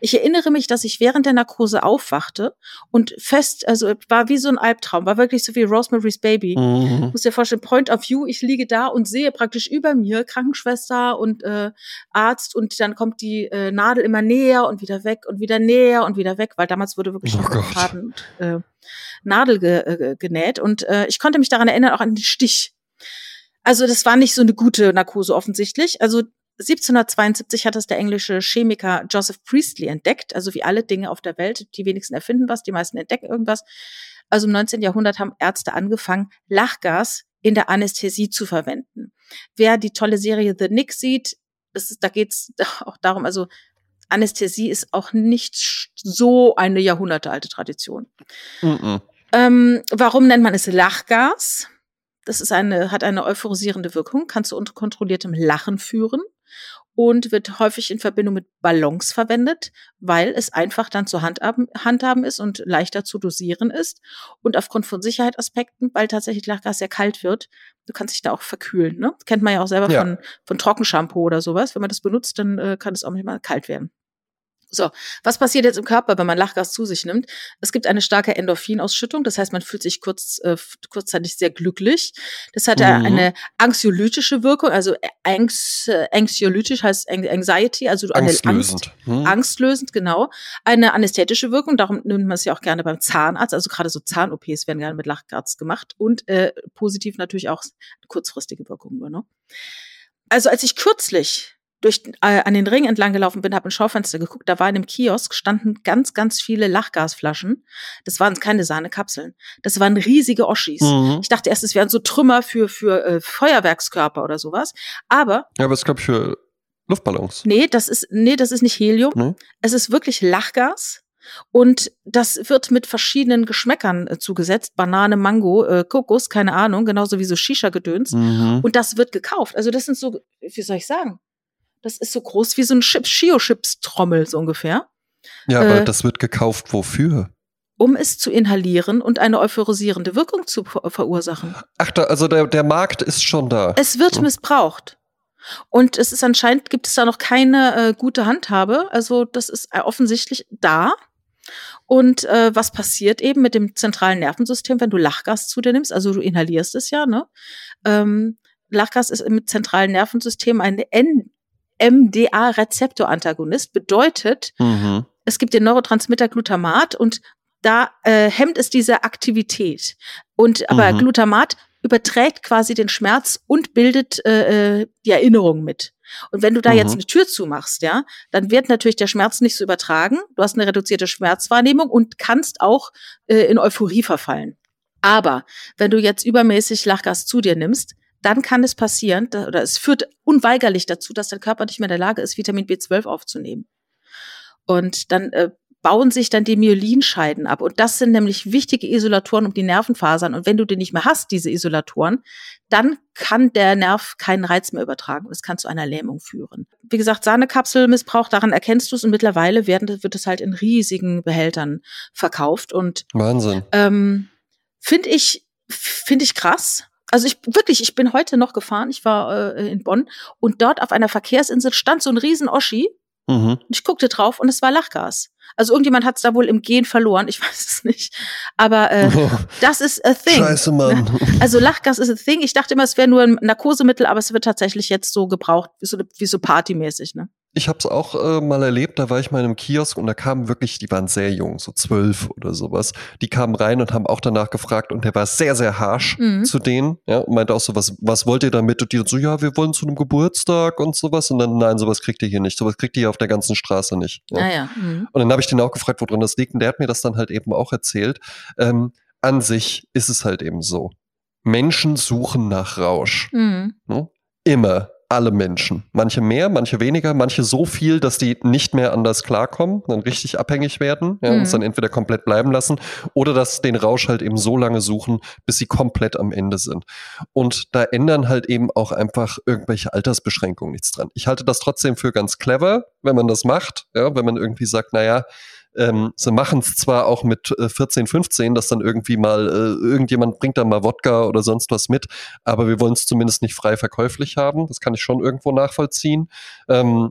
Ich erinnere mich, dass ich während der Narkose aufwachte und fest, also war wie so ein Albtraum, war wirklich so wie Rosemary's Baby. Mhm. muss dir vorstellen, Point of View, ich liege da und sehe praktisch über mir Krankenschwester und äh, Arzt und dann kommt die äh, Nadel immer näher und wieder weg und wieder näher und wieder weg, weil damals wurde wirklich Oh noch. Faden äh, Nadel ge, äh, genäht und äh, ich konnte mich daran erinnern, auch an den Stich. Also das war nicht so eine gute Narkose offensichtlich. Also 1772 hat es der englische Chemiker Joseph Priestley entdeckt. Also wie alle Dinge auf der Welt, die wenigsten erfinden was, die meisten entdecken irgendwas. Also im 19. Jahrhundert haben Ärzte angefangen, Lachgas in der Anästhesie zu verwenden. Wer die tolle Serie The Nick sieht, das ist, da geht's auch darum, also Anästhesie ist auch nicht so eine jahrhundertealte Tradition. Mhm. Ähm, warum nennt man es Lachgas? Das ist eine, hat eine euphorisierende Wirkung, kann zu unkontrolliertem Lachen führen und wird häufig in Verbindung mit Ballons verwendet, weil es einfach dann zu handhaben, handhaben ist und leichter zu dosieren ist. Und aufgrund von Sicherheitsaspekten, weil tatsächlich Lachgas sehr kalt wird, du kannst dich da auch verkühlen. Ne? Kennt man ja auch selber Ja. von, von Trockenshampoo oder sowas. Wenn man das benutzt, dann äh, kann es auch manchmal kalt werden. So, was passiert jetzt im Körper, wenn man Lachgas zu sich nimmt? Es gibt eine starke Endorphinausschüttung, das heißt, man fühlt sich kurz, äh, kurzzeitig sehr glücklich. Das hat Mhm. eine anxiolytische Wirkung, also anx, äh, anxiolytisch heißt An- Anxiety, also eine Angst, Angstlösend. Hm? angstlösend, genau. Eine anästhetische Wirkung, darum nimmt man es ja auch gerne beim Zahnarzt, also gerade so Zahn-OPs werden gerne mit Lachgas gemacht und äh, positiv natürlich auch kurzfristige Wirkung nur, ne? Also als ich kürzlich durch äh, an den Ring entlang gelaufen bin, habe ein Schaufenster geguckt, da war in einem Kiosk standen ganz ganz viele Lachgasflaschen. Das waren keine Sahnekapseln, das waren riesige Oschis. Mhm. Ich dachte erst, es wären so Trümmer für für äh, Feuerwerkskörper oder sowas, aber Ja, aber es glaube ich für Luftballons. Nee, das ist, nee, das ist nicht Helium. Nee? Es ist wirklich Lachgas. Und das wird mit verschiedenen Geschmäckern äh, zugesetzt. Banane, Mango, äh, Kokos, keine Ahnung, genauso wie so Shisha-Gedöns. Mhm. Und das wird gekauft. Also das sind so, wie soll ich sagen? Das ist so groß wie so ein Chips, Shio-Chips-Trommel, so ungefähr. Ja, aber äh, das wird gekauft wofür? Um es zu inhalieren und eine euphorisierende Wirkung zu ver verursachen. Ach, da, also der, der Markt ist schon da. Es wird Hm. missbraucht. Und es ist anscheinend, gibt es da noch keine äh, gute Handhabe. Also das ist äh, offensichtlich da. Und äh, was passiert eben mit dem zentralen Nervensystem, wenn du Lachgas zu dir nimmst? Also du inhalierst es ja, ne? Ähm, Lachgas ist im zentralen Nervensystem ein MDA-Rezeptorantagonist, bedeutet, Mhm. es gibt den Neurotransmitter Glutamat und da äh, hemmt es diese Aktivität. Und aber Mhm. Glutamat überträgt quasi den Schmerz und bildet äh, äh, die Erinnerung mit. Und wenn du da jetzt Mhm. eine Tür zumachst, ja, dann wird natürlich der Schmerz nicht so übertragen. Du hast eine reduzierte Schmerzwahrnehmung und kannst auch äh, in Euphorie verfallen. Aber wenn du jetzt übermäßig Lachgas zu dir nimmst, dann kann es passieren, oder es führt unweigerlich dazu, dass dein Körper nicht mehr in der Lage ist, Vitamin B12 aufzunehmen. Und dann äh, bauen sich dann die Myelinscheiden ab. Und das sind nämlich wichtige Isolatoren um die Nervenfasern. Und wenn du die nicht mehr hast, diese Isolatoren, dann kann der Nerv keinen Reiz mehr übertragen. Das kann zu einer Lähmung führen. Wie gesagt, Sahnekapselmissbrauch, daran erkennst du es. Und mittlerweile werden, wird es halt in riesigen Behältern verkauft. Und Wahnsinn. ähm, finde ich, finde ich krass. Also ich wirklich, ich bin heute noch gefahren. Ich war äh, in Bonn und dort auf einer Verkehrsinsel stand so ein riesen Oschi Mhm. ich guckte drauf und es war Lachgas. Also irgendjemand hat es da wohl im Gehen verloren, ich weiß es nicht. Aber äh, das ist a thing. Scheiße, Mann. Also Lachgas ist a thing. Ich dachte immer, es wäre nur ein Narkosemittel, aber es wird tatsächlich jetzt so gebraucht, wie so, wie so partymäßig, ne? Ich habe es auch äh, mal erlebt, da war ich mal in einem Kiosk und da kamen wirklich, die waren sehr jung, so zwölf oder sowas. Die kamen rein und haben auch danach gefragt und der war sehr, sehr harsh Mhm. zu denen, ja, und meinte auch so, was, was wollt ihr damit? Und die so, ja, wir wollen zu einem Geburtstag und sowas. Und dann, nein, sowas kriegt ihr hier nicht, sowas kriegt ihr hier auf der ganzen Straße nicht. Ja. Naja. Mhm. Und dann habe ich den auch gefragt, woran das liegt. Und der hat mir das dann halt eben auch erzählt. Ähm, an sich ist es halt eben so. Menschen suchen nach Rausch. Mhm. Ne? Immer. Alle Menschen. Manche mehr, manche weniger, manche so viel, dass die nicht mehr anders klarkommen, dann richtig abhängig werden ja, Mhm. und es dann entweder komplett bleiben lassen oder dass den Rausch halt eben so lange suchen, bis sie komplett am Ende sind. Und da ändern halt eben auch einfach irgendwelche Altersbeschränkungen nichts dran. Ich halte das trotzdem für ganz clever, wenn man das macht, ja, wenn man irgendwie sagt, naja, ähm, sie machen es zwar auch mit äh, 14, 15, dass dann irgendwie mal äh, irgendjemand bringt dann mal Wodka oder sonst was mit, aber wir wollen es zumindest nicht frei verkäuflich haben. Das kann ich schon irgendwo nachvollziehen. Ähm,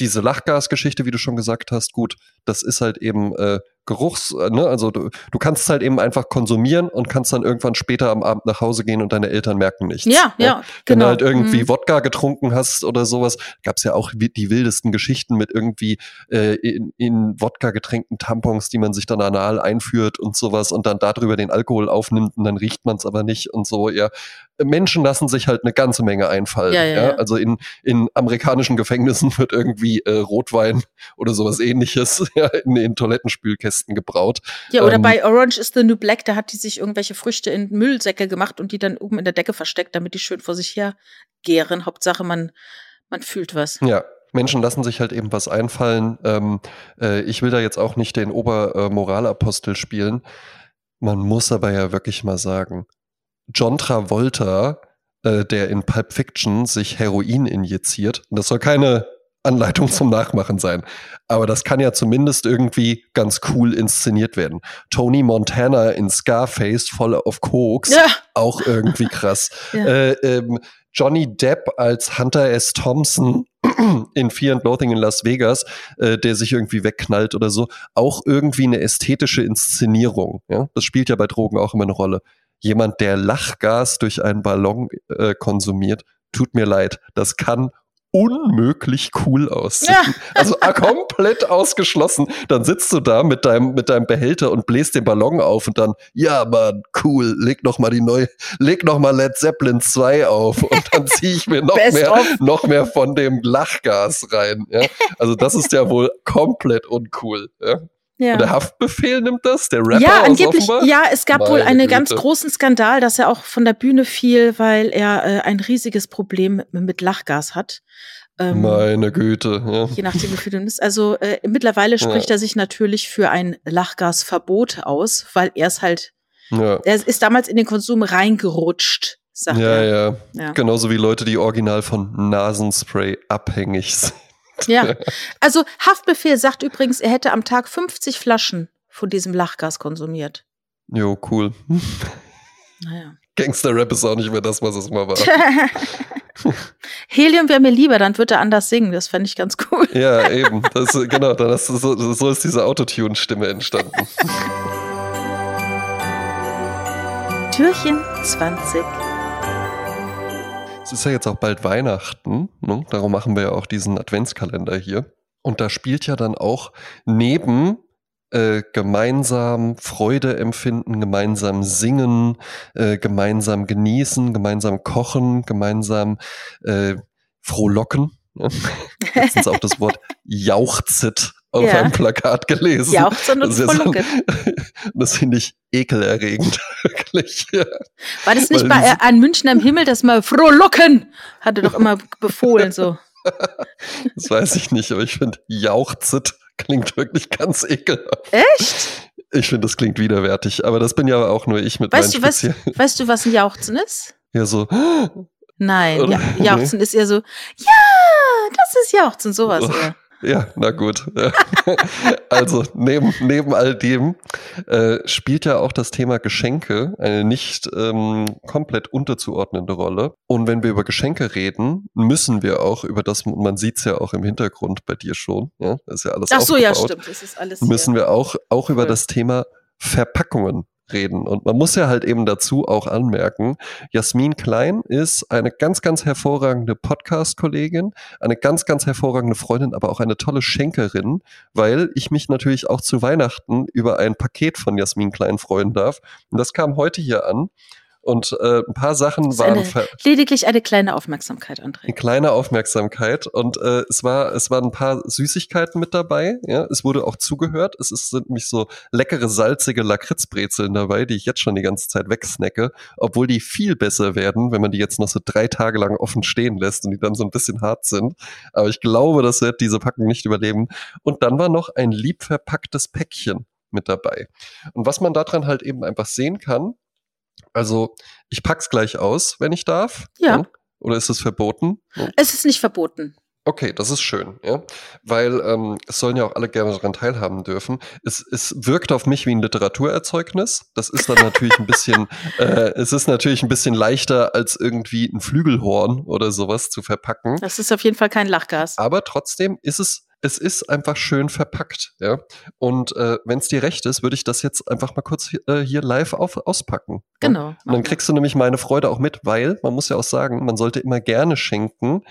diese Lachgasgeschichte, wie du schon gesagt hast, gut, das ist halt eben äh, Geruchs, äh, ne? also du, du kannst es halt eben einfach konsumieren und kannst dann irgendwann später am Abend nach Hause gehen und deine Eltern merken nichts. Ja, ja, Wenn genau. du halt irgendwie Mhm. Wodka getrunken hast oder sowas, gab es ja auch die wildesten Geschichten mit irgendwie äh, in, in Wodka getränkten Tampons, die man sich dann anal einführt und sowas und dann darüber den Alkohol aufnimmt und dann riecht man es aber nicht und so. Ja, Menschen lassen sich halt eine ganze Menge einfallen. Ja, ja, ja. Also in, in amerikanischen Gefängnissen wird irgendwie äh, Rotwein oder sowas ähnliches ja, in den Toilettenspülkästen gebraut. Ja, oder Ähm, bei Orange is the New Black, da hat die sich irgendwelche Früchte in Müllsäcke gemacht und die dann oben in der Decke versteckt, damit die schön vor sich her gären. Hauptsache, man, man fühlt was. Ja, Menschen lassen sich halt eben was einfallen. Ähm, äh, ich will da jetzt auch nicht den Obermoralapostel spielen. Man muss aber ja wirklich mal sagen, John Travolta, äh, der in Pulp Fiction sich Heroin injiziert, und das soll keine Anleitung zum Nachmachen sein, aber das kann ja zumindest irgendwie ganz cool inszeniert werden. Tony Montana in Scarface voll auf Koks, Ja, auch irgendwie krass. Ja. Äh, ähm, Johnny Depp als Hunter S. Thompson in Fear and Loathing in Las Vegas, äh, der sich irgendwie wegknallt oder so, auch irgendwie eine ästhetische Inszenierung. Ja? Das spielt ja bei Drogen auch immer eine Rolle. Jemand, der Lachgas durch einen Ballon äh, konsumiert, tut mir leid, das kann unmöglich cool aussehen. Ja. Also ah, komplett ausgeschlossen. Dann sitzt du da mit deinem, mit deinem Behälter und bläst den Ballon auf und dann, ja, Mann, cool, leg noch mal die neue, leg noch mal Led Zeppelin 2 auf und dann ziehe ich mir noch mehr, of. noch mehr von dem Lachgas rein. Ja? Also das ist ja wohl komplett uncool. Ja? Ja. Der Haftbefehl nimmt das, der Rapper ja, angeblich, ja, es gab wohl Meine einen Güte. ganz großen Skandal, dass er auch von der Bühne fiel, weil er äh, ein riesiges Problem mit, mit Lachgas hat. Ähm, Meine Güte. Ja. je nachdem, wie viel du nimmst. Also äh, mittlerweile spricht Ja. er sich natürlich für ein Lachgasverbot aus, weil er es halt, Ja. er ist damals in den Konsum reingerutscht, sagt Ja, er. ja. Ja. Genauso wie Leute, die original von Nasenspray abhängig sind. ja. Also Haftbefehl sagt übrigens, er hätte am Tag 50 Flaschen von diesem Lachgas konsumiert. Jo, cool. Naja. Gangster-Rap ist auch nicht mehr das, was es mal war. Helium wäre mir lieber, dann würde er anders singen. Das fände ich ganz cool. Ja, eben. Das, genau, dann hast du so, so ist diese Autotune-Stimme entstanden. Türchen 20. Es ist ja jetzt auch bald Weihnachten, ne? darum machen wir ja auch diesen Adventskalender hier. Und da spielt ja dann auch neben äh, gemeinsam Freude empfinden, gemeinsam singen, äh, gemeinsam genießen, gemeinsam kochen, gemeinsam äh, frohlocken. Letztens auch das Wort jauchzet auf ja. einem Plakat gelesen. Jauchzen und frohlocken. das finde ich ekelerregend, wirklich. War das nicht Weil bei äh, ein München am Himmel, das mal frohlocken hatte doch immer befohlen so. das weiß ich nicht, aber ich finde jauchzet klingt wirklich ganz ekelhaft. Echt? Ich finde, das klingt widerwärtig, aber das bin ja auch nur ich mit weißt meinen du, was, Weißt du, was ein Jauchzen ist? Ja, so. Nein, ja, Jauchzen nee. ist eher so, ja, das ist Jauchzen, sowas eher. Ja, na gut. also neben, neben all dem äh, spielt ja auch das Thema Geschenke eine nicht ähm, komplett unterzuordnende Rolle. Und wenn wir über Geschenke reden, müssen wir auch über das, man sieht es ja auch im Hintergrund bei dir schon, ja, das ist ja alles Ach so, ja, stimmt, das ist alles Müssen wir auch, auch über das Thema Verpackungen reden. Und man muss ja halt eben dazu auch anmerken, Jasmin Klein ist eine ganz, ganz hervorragende Podcast-Kollegin, eine ganz, ganz hervorragende Freundin, aber auch eine tolle Schenkerin, weil ich mich natürlich auch zu Weihnachten über ein Paket von Jasmin Klein freuen darf. Und das kam heute hier an. Und äh, ein paar Sachen waren eine, lediglich eine kleine Aufmerksamkeit, André. Eine kleine Aufmerksamkeit und äh, es war es waren ein paar Süßigkeiten mit dabei. Ja, es wurde auch zugehört. Es ist, sind nämlich so leckere salzige Lakritzbrezeln dabei, die ich jetzt schon die ganze Zeit wegsnacke, obwohl die viel besser werden, wenn man die jetzt noch so drei Tage lang offen stehen lässt und die dann so ein bisschen hart sind. Aber ich glaube, das wird diese Packung nicht überleben. Und dann war noch ein lieb verpacktes Päckchen mit dabei. Und was man daran halt eben einfach sehen kann, also ich pack's gleich aus, wenn ich darf. Ja. Oder ist es verboten? Es ist nicht verboten. Okay, das ist schön, ja. Weil ähm, es sollen ja auch alle gerne daran teilhaben dürfen. Es, es wirkt auf mich wie ein Literaturerzeugnis. Das ist dann natürlich ein bisschen, äh, es ist natürlich ein bisschen leichter, als irgendwie ein Flügelhorn oder sowas zu verpacken. Das ist auf jeden Fall kein Lachgas. Aber trotzdem ist es es ist einfach schön verpackt, ja. Und äh, wenn es dir recht ist, würde ich das jetzt einfach mal kurz äh, hier live auf, auspacken. Genau. Ja? Und dann kriegst du nämlich meine Freude auch mit, weil man muss ja auch sagen, man sollte immer gerne schenken.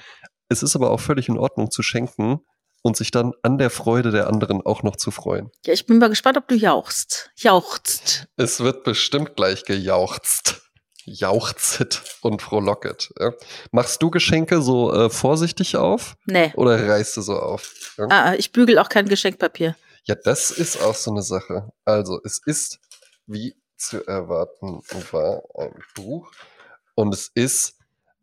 Es ist aber auch völlig in Ordnung zu schenken und sich dann an der Freude der anderen auch noch zu freuen. Ja, ich bin mal gespannt, ob du jauchzt. Jauchzt. Es wird bestimmt gleich gejauchzt jauchzet und frohlocket. Ja. Machst du Geschenke so äh, vorsichtig auf? Nee. Oder reißt du so auf? Ja? Ah, ah, ich bügel auch kein Geschenkpapier. Ja, das ist auch so eine Sache. Also, es ist, wie zu erwarten war, ein Buch. Und es ist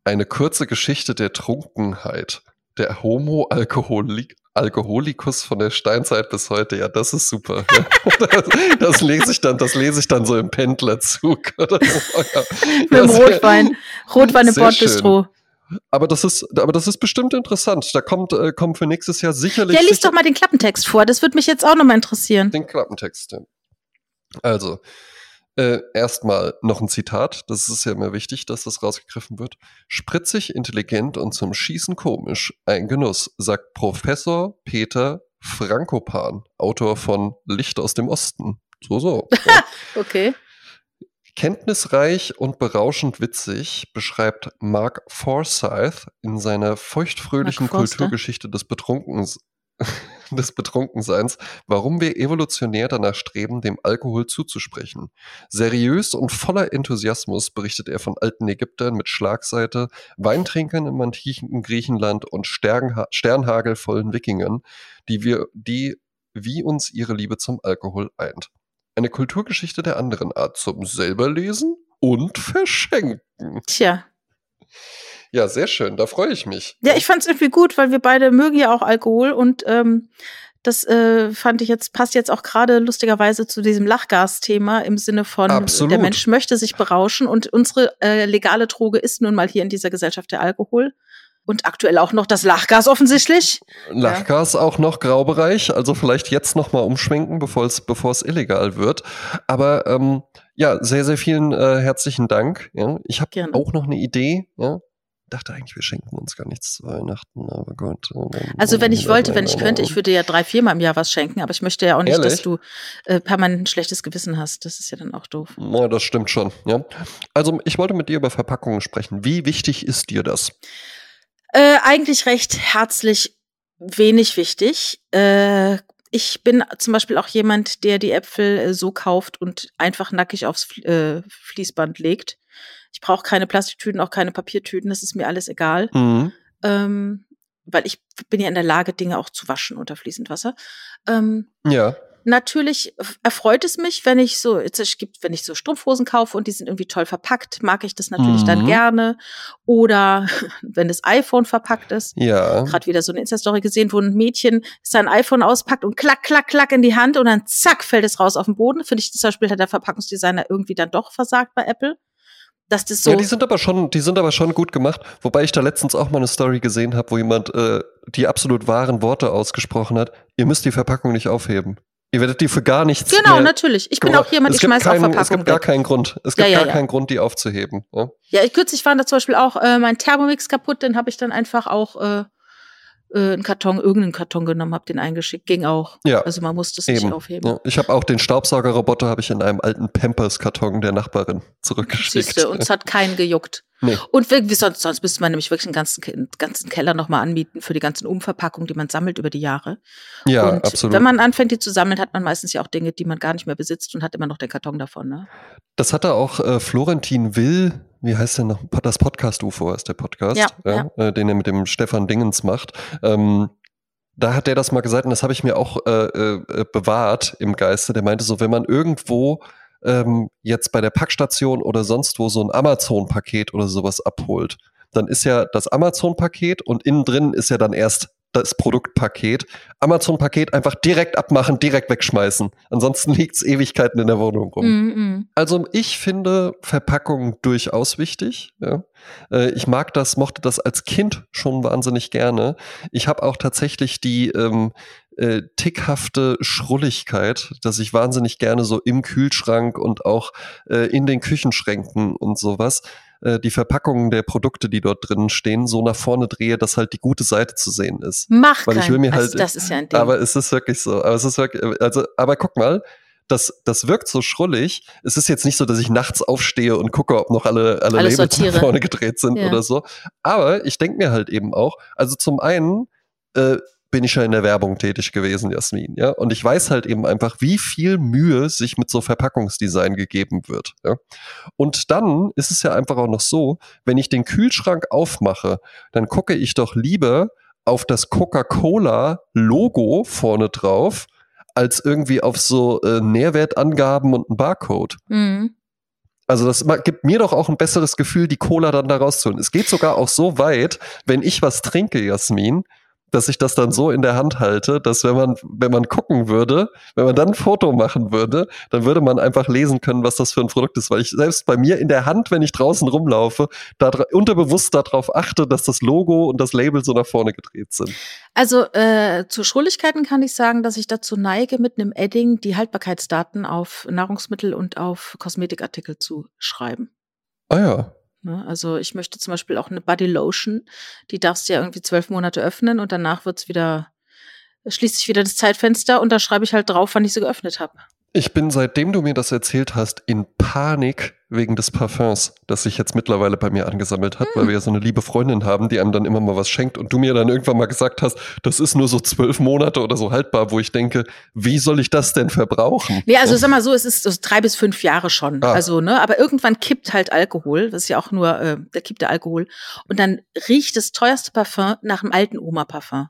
eine kurze Geschichte der Trunkenheit. Der Homo-Alkoholik Alkoholikus von der Steinzeit bis heute, ja, das ist super. das, das, lese ich dann, das lese ich dann so im Pendlerzug oder so. Ja. Mit dem Rotwein. Rotwein im Bordbistro. Aber das ist, aber das ist bestimmt interessant. Da kommt, äh, kommt für nächstes Jahr sicherlich. Ja, lies doch mal den Klappentext vor. Das würde mich jetzt auch nochmal interessieren. Den Klappentext. Also, äh, erstmal noch ein Zitat, das ist ja immer wichtig, dass das rausgegriffen wird. Spritzig, intelligent und zum Schießen komisch. Ein Genuss, sagt Professor Peter Frankopan, Autor von Licht aus dem Osten. So, so. Okay. Kenntnisreich und berauschend witzig beschreibt Mark Forsyth in seiner feuchtfröhlichen Kulturgeschichte des Betrunkens des Betrunkenseins, warum wir evolutionär danach streben, dem Alkohol zuzusprechen. Seriös und voller Enthusiasmus berichtet er von alten Ägyptern mit Schlagseite, Weintrinkern im antiken Griechenland und Sternha sternhagelvollen Wikingern, die wir, die wie uns ihre Liebe zum Alkohol eint. Eine Kulturgeschichte der anderen Art zum selberlesen und verschenken. Tja. Ja, sehr schön. Da freue ich mich. Ja, ich fand es irgendwie gut, weil wir beide mögen ja auch Alkohol und ähm, das äh, fand ich jetzt, passt jetzt auch gerade lustigerweise zu diesem Lachgas-Thema im Sinne von, Absolut. der Mensch möchte sich berauschen und unsere äh, legale Droge ist nun mal hier in dieser Gesellschaft der Alkohol. Und aktuell auch noch das Lachgas offensichtlich. Lachgas ja. auch noch Graubereich, also vielleicht jetzt noch mal umschwenken, bevor es, bevor es illegal wird. Aber ähm, ja, sehr, sehr vielen äh, herzlichen Dank. Ja. Ich habe auch noch eine Idee. Ja dachte eigentlich, wir schenken uns gar nichts zu Weihnachten, aber Gott. Also wenn ich wollte, wenn ich könnte, ich würde ja drei, viermal im Jahr was schenken, aber ich möchte ja auch nicht, Ehrlich? dass du äh, permanent ein schlechtes Gewissen hast. Das ist ja dann auch doof. Ja, das stimmt schon, ja. Also ich wollte mit dir über Verpackungen sprechen. Wie wichtig ist dir das? Äh, eigentlich recht herzlich wenig wichtig. Äh, ich bin zum Beispiel auch jemand, der die Äpfel äh, so kauft und einfach nackig aufs äh, Fließband legt. Ich brauche keine Plastiktüten, auch keine Papiertüten, das ist mir alles egal. Mhm. Ähm, weil ich bin ja in der Lage, Dinge auch zu waschen unter fließend Wasser. Ähm, Ja. natürlich erfreut es mich, wenn ich so, es gibt, wenn ich so Strumpfhosen kaufe und die sind irgendwie toll verpackt, mag ich das natürlich dann Mhm. gerne. Oder wenn das iPhone verpackt ist. Ja. Gerade wieder so eine Insta-Story gesehen, wo ein Mädchen sein iPhone auspackt und klack, klack, klack in die Hand und dann zack fällt es raus auf den Boden. Finde ich, zum Beispiel hat der Verpackungsdesigner irgendwie dann doch versagt bei Apple. Dass das so. Ja, die sind aber schon, die sind aber schon gut gemacht. Wobei ich da letztens auch mal eine Story gesehen habe, wo jemand äh, die absolut wahren Worte ausgesprochen hat. Ihr müsst die Verpackung nicht aufheben. Ihr werdet die für gar nichts. genau, natürlich. Ich bin auch jemand, es ich schmeiß auch keinen, Es Verpackungen gibt gar weg. keinen Grund. Es gibt Ja, ja, gar ja. keinen Grund, die aufzuheben. Ja? Ja, ich kürzlich war da zum Beispiel auch äh, mein Thermomix kaputt, den habe ich dann einfach auch äh, äh, einen Karton, irgendeinen Karton genommen, habe den eingeschickt, ging auch. Ja, Also man musste es nicht Eben. aufheben. Ja, ich habe auch den Staubsaugerroboter habe ich in einem alten Pampers-Karton der Nachbarin zurückgeschickt. Siehste, und es hat keinen gejuckt. Nee. Und wie, wie sonst, sonst müsste man nämlich wirklich einen ganzen, einen ganzen Keller nochmal anmieten für die ganzen Umverpackungen, die man sammelt über die Jahre. ja, und absolut. wenn man anfängt, die zu sammeln, hat man meistens ja auch Dinge, die man gar nicht mehr besitzt und hat immer noch den Karton davon. Ne? Das hatte auch äh, Florentin Will, wie heißt der noch? Das Podcast UFO heißt der Podcast, Ja, Äh, den er mit dem Stefan Dingens macht. Ähm, da hat der das mal gesagt und das habe ich mir auch äh, äh, bewahrt im Geiste. Der meinte so, wenn man irgendwo ähm, jetzt bei der Packstation oder sonst wo so ein Amazon-Paket oder sowas abholt, dann ist ja das Amazon-Paket und innen drin ist ja dann erst das Produktpaket. Amazon-Paket einfach direkt abmachen, direkt wegschmeißen. Ansonsten liegt's Ewigkeiten in der Wohnung rum. Mm, mm. Also ich finde Verpackung durchaus wichtig. Ja. Äh, Ich mag das, mochte das als Kind schon wahnsinnig gerne. Ich habe auch tatsächlich die ähm, äh, tickhafte Schrulligkeit, dass ich wahnsinnig gerne so im Kühlschrank und auch äh, in den Küchenschränken und sowas äh, die Verpackungen der Produkte, die dort drin stehen, so nach vorne drehe, dass halt die gute Seite zu sehen ist. Mach Weil ich will mir also, halt- das ist ja ein Ding. Aber es ist wirklich so. Aber es ist wirklich, also, aber guck mal, das, das wirkt so schrullig. Es ist jetzt nicht so, dass ich nachts aufstehe und gucke, ob noch alle, alle Alles Labels nach vorne gedreht sind Ja. oder so. Aber ich denke mir halt eben auch, also zum einen äh, bin ich ja in der Werbung tätig gewesen, Jasmin, ja. Und ich weiß halt eben einfach, wie viel Mühe sich mit so Verpackungsdesign gegeben wird. Ja? Und dann ist es ja einfach auch noch so, wenn ich den Kühlschrank aufmache, dann gucke ich doch lieber auf das Coca-Cola-Logo vorne drauf, als irgendwie auf so äh, Nährwertangaben und einen Barcode. Mhm. Also das gibt mir doch auch ein besseres Gefühl, die Cola dann da rauszuholen. Es geht sogar auch so weit, wenn ich was trinke, Jasmin, dass ich das dann so in der Hand halte, dass wenn man, wenn man gucken würde, wenn man dann ein Foto machen würde, dann würde man einfach lesen können, was das für ein Produkt ist, weil ich selbst bei mir in der Hand, wenn ich draußen rumlaufe, da unterbewusst darauf achte, dass das Logo und das Label so nach vorne gedreht sind. Also äh, zu Schrulligkeiten kann ich sagen, dass ich dazu neige, mit einem Edding die Haltbarkeitsdaten auf Nahrungsmittel und auf Kosmetikartikel zu schreiben. Ah ja. Ne? Also ich möchte zum Beispiel auch eine Body Lotion, die darfst du ja irgendwie zwölf Monate öffnen und danach wird's wieder, schließt sich wieder das Zeitfenster und da schreibe ich halt drauf, wann ich sie geöffnet habe. Ich bin, seitdem du mir das erzählt hast, in Panik wegen des Parfums, das sich jetzt mittlerweile bei mir angesammelt hat, Hm. weil wir ja so eine liebe Freundin haben, die einem dann immer mal was schenkt und du mir dann irgendwann mal gesagt hast, das ist nur so zwölf Monate oder so haltbar, wo ich denke, wie soll ich das denn verbrauchen? Nee, also sag mal so, es ist so drei bis fünf Jahre schon. Ah. Also, ne, aber irgendwann kippt halt Alkohol, das ist ja auch nur, äh, da kippt der Alkohol. Und dann riecht das teuerste Parfum nach einem alten Oma-Parfum.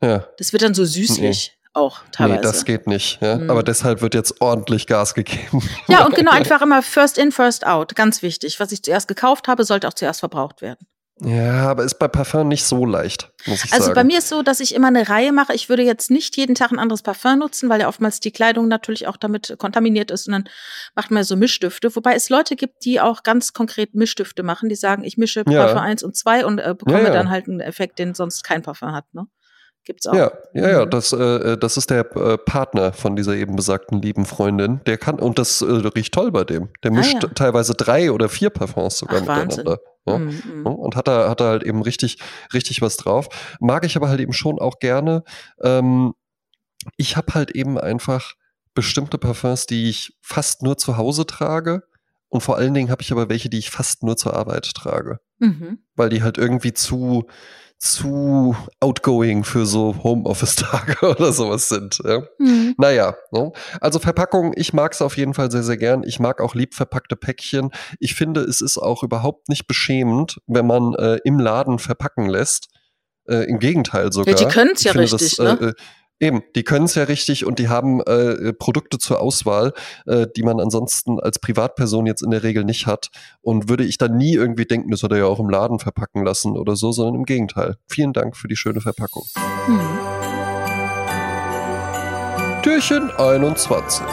Ja, Das wird dann so süßlich auch teilweise. nee, das geht nicht. Ja? Mhm. Aber deshalb wird jetzt ordentlich Gas gegeben. Ja, und genau, einfach immer first in, first out. Ganz wichtig. Was ich zuerst gekauft habe, sollte auch zuerst verbraucht werden. Ja, aber ist bei Parfum nicht so leicht, muss ich Also sagen. bei mir ist so, dass ich immer eine Reihe mache. Ich würde jetzt nicht jeden Tag ein anderes Parfum nutzen, weil ja oftmals die Kleidung natürlich auch damit kontaminiert ist und dann macht man so Mischstifte. Wobei es Leute gibt, die auch ganz konkret Mischstifte machen, die sagen, ich mische Ja. Parfum 1 und 2 und äh, bekomme Ja, ja. dann halt einen Effekt, den sonst kein Parfum hat. Ne? Gibt's auch. Ja, ja, ja, Mhm. das, äh, das ist der äh, Partner von dieser eben besagten lieben Freundin. Der kann, und das äh, riecht toll bei dem. Der Ah, mischt ja. teilweise drei oder vier Parfums sogar Ach, miteinander. Ja. Mhm. Ja, Und hat da, hat da halt eben richtig, richtig was drauf. Mag ich aber halt eben schon auch gerne. Ähm, ich habe halt eben einfach bestimmte Parfums, die ich fast nur zu Hause trage. Und vor allen Dingen habe ich aber welche, die ich fast nur zur Arbeit trage Mhm. weil die halt irgendwie zu, zu outgoing für so Homeoffice-Tage oder sowas sind. Ja. Hm. Naja, ne? also Verpackung, ich mag es auf jeden Fall sehr, sehr gern. Ich mag auch lieb verpackte Päckchen. Ich finde, es ist auch überhaupt nicht beschämend, wenn man äh, im Laden verpacken lässt. Äh, Im Gegenteil sogar. Ja, die können es ja richtig, das, ne? äh, Eben, die können es ja richtig und die haben äh, Produkte zur Auswahl, äh, die man ansonsten als Privatperson jetzt in der Regel nicht hat. Und würde ich dann nie irgendwie denken, das hat er ja auch im Laden verpacken lassen oder so, sondern im Gegenteil. Vielen Dank für die schöne Verpackung. Hm. Türchen 21.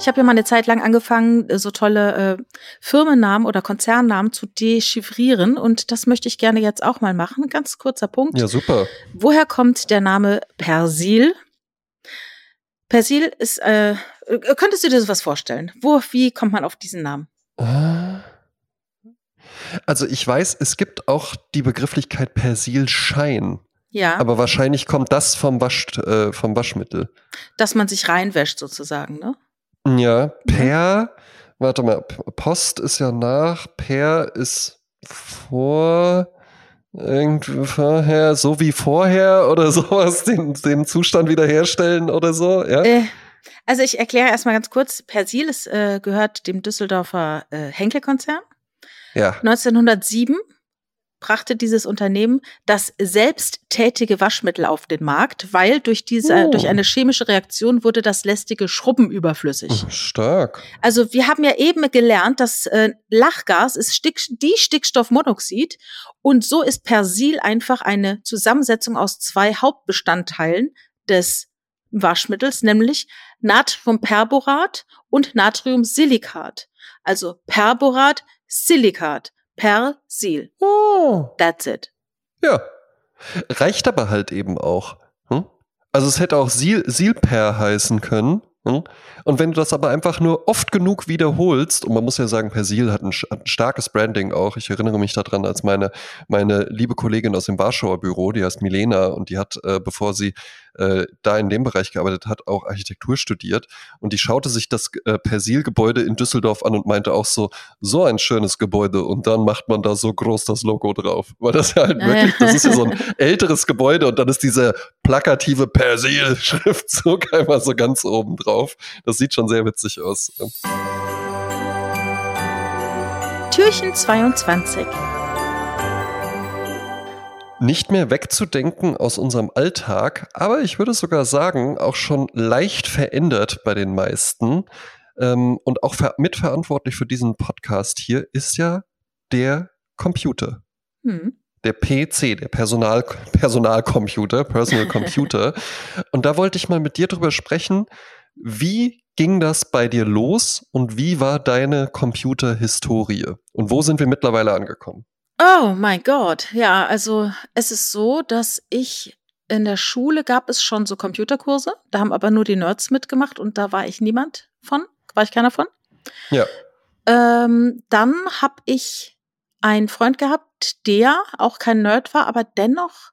Ich habe ja mal eine Zeit lang angefangen, äh, so tolle äh, Firmennamen oder Konzernnamen zu dechiffrieren und das möchte ich gerne jetzt auch mal machen. Ganz kurzer Punkt. Ja, super. Woher kommt der Name Persil? Persil ist, äh, äh, könntest du dir sowas vorstellen? Wo, wie kommt man auf diesen Namen? Äh, Also ich weiß, es gibt auch die Begrifflichkeit Persilschein, Ja, aber wahrscheinlich kommt das vom, Wasch, äh, vom Waschmittel. dass man sich reinwäscht sozusagen, ne? Ja, per, warte mal, Post ist ja nach, per ist vor, irgendwie vorher, so wie vorher oder sowas, den, den Zustand wiederherstellen oder so, ja? Äh, also ich erkläre erstmal ganz kurz. Persil ist, äh, gehört dem Düsseldorfer äh, Henkel-Konzern. Ja. 1907 brachte dieses Unternehmen das selbsttätige Waschmittel auf den Markt, weil durch diese, Oh. durch eine chemische Reaktion wurde das lästige Schrubben überflüssig. Stark. Also wir haben ja eben gelernt, dass äh, Lachgas ist Stick die Stickstoffmonoxid und so ist Persil einfach eine Zusammensetzung aus zwei Hauptbestandteilen des Waschmittels, nämlich Natriumperborat und Natriumsilikat. Also Perborat, Silikat, Persil. Oh. That's it. Ja. Reicht aber halt eben auch. Hm? Also es hätte auch Sil Silper heißen können. Hm? Und wenn du das aber einfach nur oft genug wiederholst, und man muss ja sagen, Persil hat ein, hat ein starkes Branding auch. Ich erinnere mich daran, als meine, meine liebe Kollegin aus dem Warschauer Büro, die heißt Milena, und die hat, äh, bevor sie äh, da in dem Bereich gearbeitet hat, auch Architektur studiert. Und die schaute sich das äh, Persil-Gebäude in Düsseldorf an und meinte auch so, so ein schönes Gebäude. Und dann macht man da so groß das Logo drauf. Weil das ja halt wirklich, das ist ja so ein älteres Gebäude und dann ist diese plakative Persil-Schriftzug einmal so ganz oben drauf. Das sieht schon sehr witzig aus. Türchen 22. Nicht mehr wegzudenken aus unserem Alltag, aber ich würde sogar sagen, auch schon leicht verändert bei den meisten. Ähm, und auch ver mitverantwortlich für diesen Podcast hier ist ja der Computer. Hm. der PC, der Personal, Personalcomputer, Personal Computer. Und da wollte ich mal mit dir drüber sprechen, wie ging das bei dir los und wie war deine Computerhistorie? Und wo sind wir mittlerweile angekommen? Oh mein Gott, ja, also es ist so, dass ich in der Schule gab es schon so Computerkurse, da haben aber nur die Nerds mitgemacht und da war ich niemand von, war ich keiner von. Ja. Ähm, dann habe ich einen Freund gehabt, der auch kein Nerd war, aber dennoch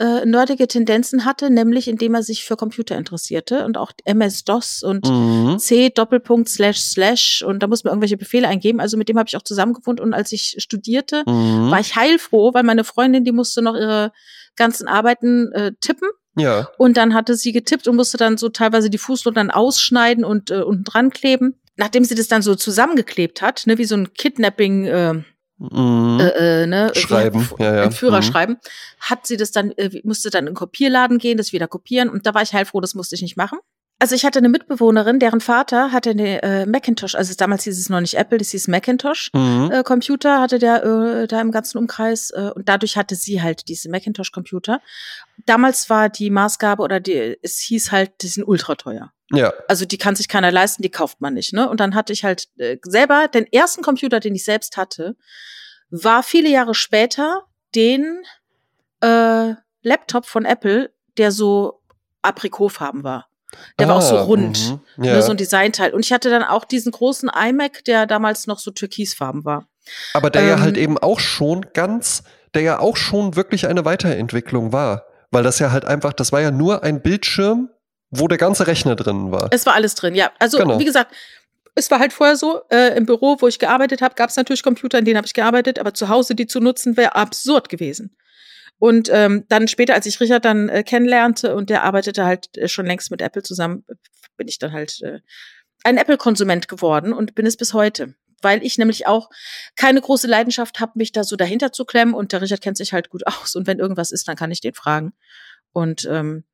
äh, nerdige Tendenzen hatte, nämlich indem er sich für Computer interessierte und auch MS-DOS und Mhm. C Doppelpunkt slash slash und da muss man irgendwelche Befehle eingeben. Also mit dem habe ich auch zusammengefunden und als ich studierte, Mhm. war ich heilfroh, weil meine Freundin, die musste noch ihre ganzen Arbeiten äh, tippen Ja. und dann hatte sie getippt und musste dann so teilweise die Fußnoten dann ausschneiden und äh, unten dran kleben. Nachdem sie das dann so zusammengeklebt hat, ne, wie so ein Kidnapping äh, Mhm. äh, äh, ne, Schreiben, wie- ja, ja. Führer Mhm. schreiben, hat sie das dann, äh, musste dann in den Kopierladen gehen, das wieder kopieren und da war ich heilfroh, das musste ich nicht machen. Also ich hatte eine Mitbewohnerin, deren Vater hatte eine äh, Macintosh, also damals hieß es noch nicht Apple, das hieß Macintosh. Mhm. Äh, Computer hatte der äh, da im ganzen Umkreis äh, und dadurch hatte sie halt diese Macintosh-Computer. Damals war die Maßgabe oder die, es hieß halt, die sind ultra teuer. Ja. Also die kann sich keiner leisten, die kauft man nicht. Ne? Und dann hatte ich halt äh, selber den ersten Computer, den ich selbst hatte, war viele Jahre später den äh, Laptop von Apple, der so Aprikotfarben war. Der war auch so Ah, rund, mhm. ne, Ja. so ein Designteil. Und ich hatte dann auch diesen großen iMac, der damals noch so türkisfarben war. Aber der ja ähm, halt eben auch schon ganz, der ja auch schon wirklich eine Weiterentwicklung war. Weil das ja halt einfach, das war ja nur ein Bildschirm, wo der ganze Rechner drin war. Es war alles drin, ja. Also Genau. wie gesagt, es war halt vorher so, äh, im Büro, wo ich gearbeitet habe, gab es natürlich Computer, in denen habe ich gearbeitet, aber zu Hause die zu nutzen, wäre absurd gewesen. Und ähm, dann später, als ich Richard dann äh, kennenlernte und der arbeitete halt äh, schon längst mit Apple zusammen, bin ich dann halt äh, ein Apple-Konsument geworden und bin es bis heute. Weil ich nämlich auch keine große Leidenschaft habe, mich da so dahinter zu klemmen und der Richard kennt sich halt gut aus und wenn irgendwas ist, dann kann ich den fragen. Und ähm,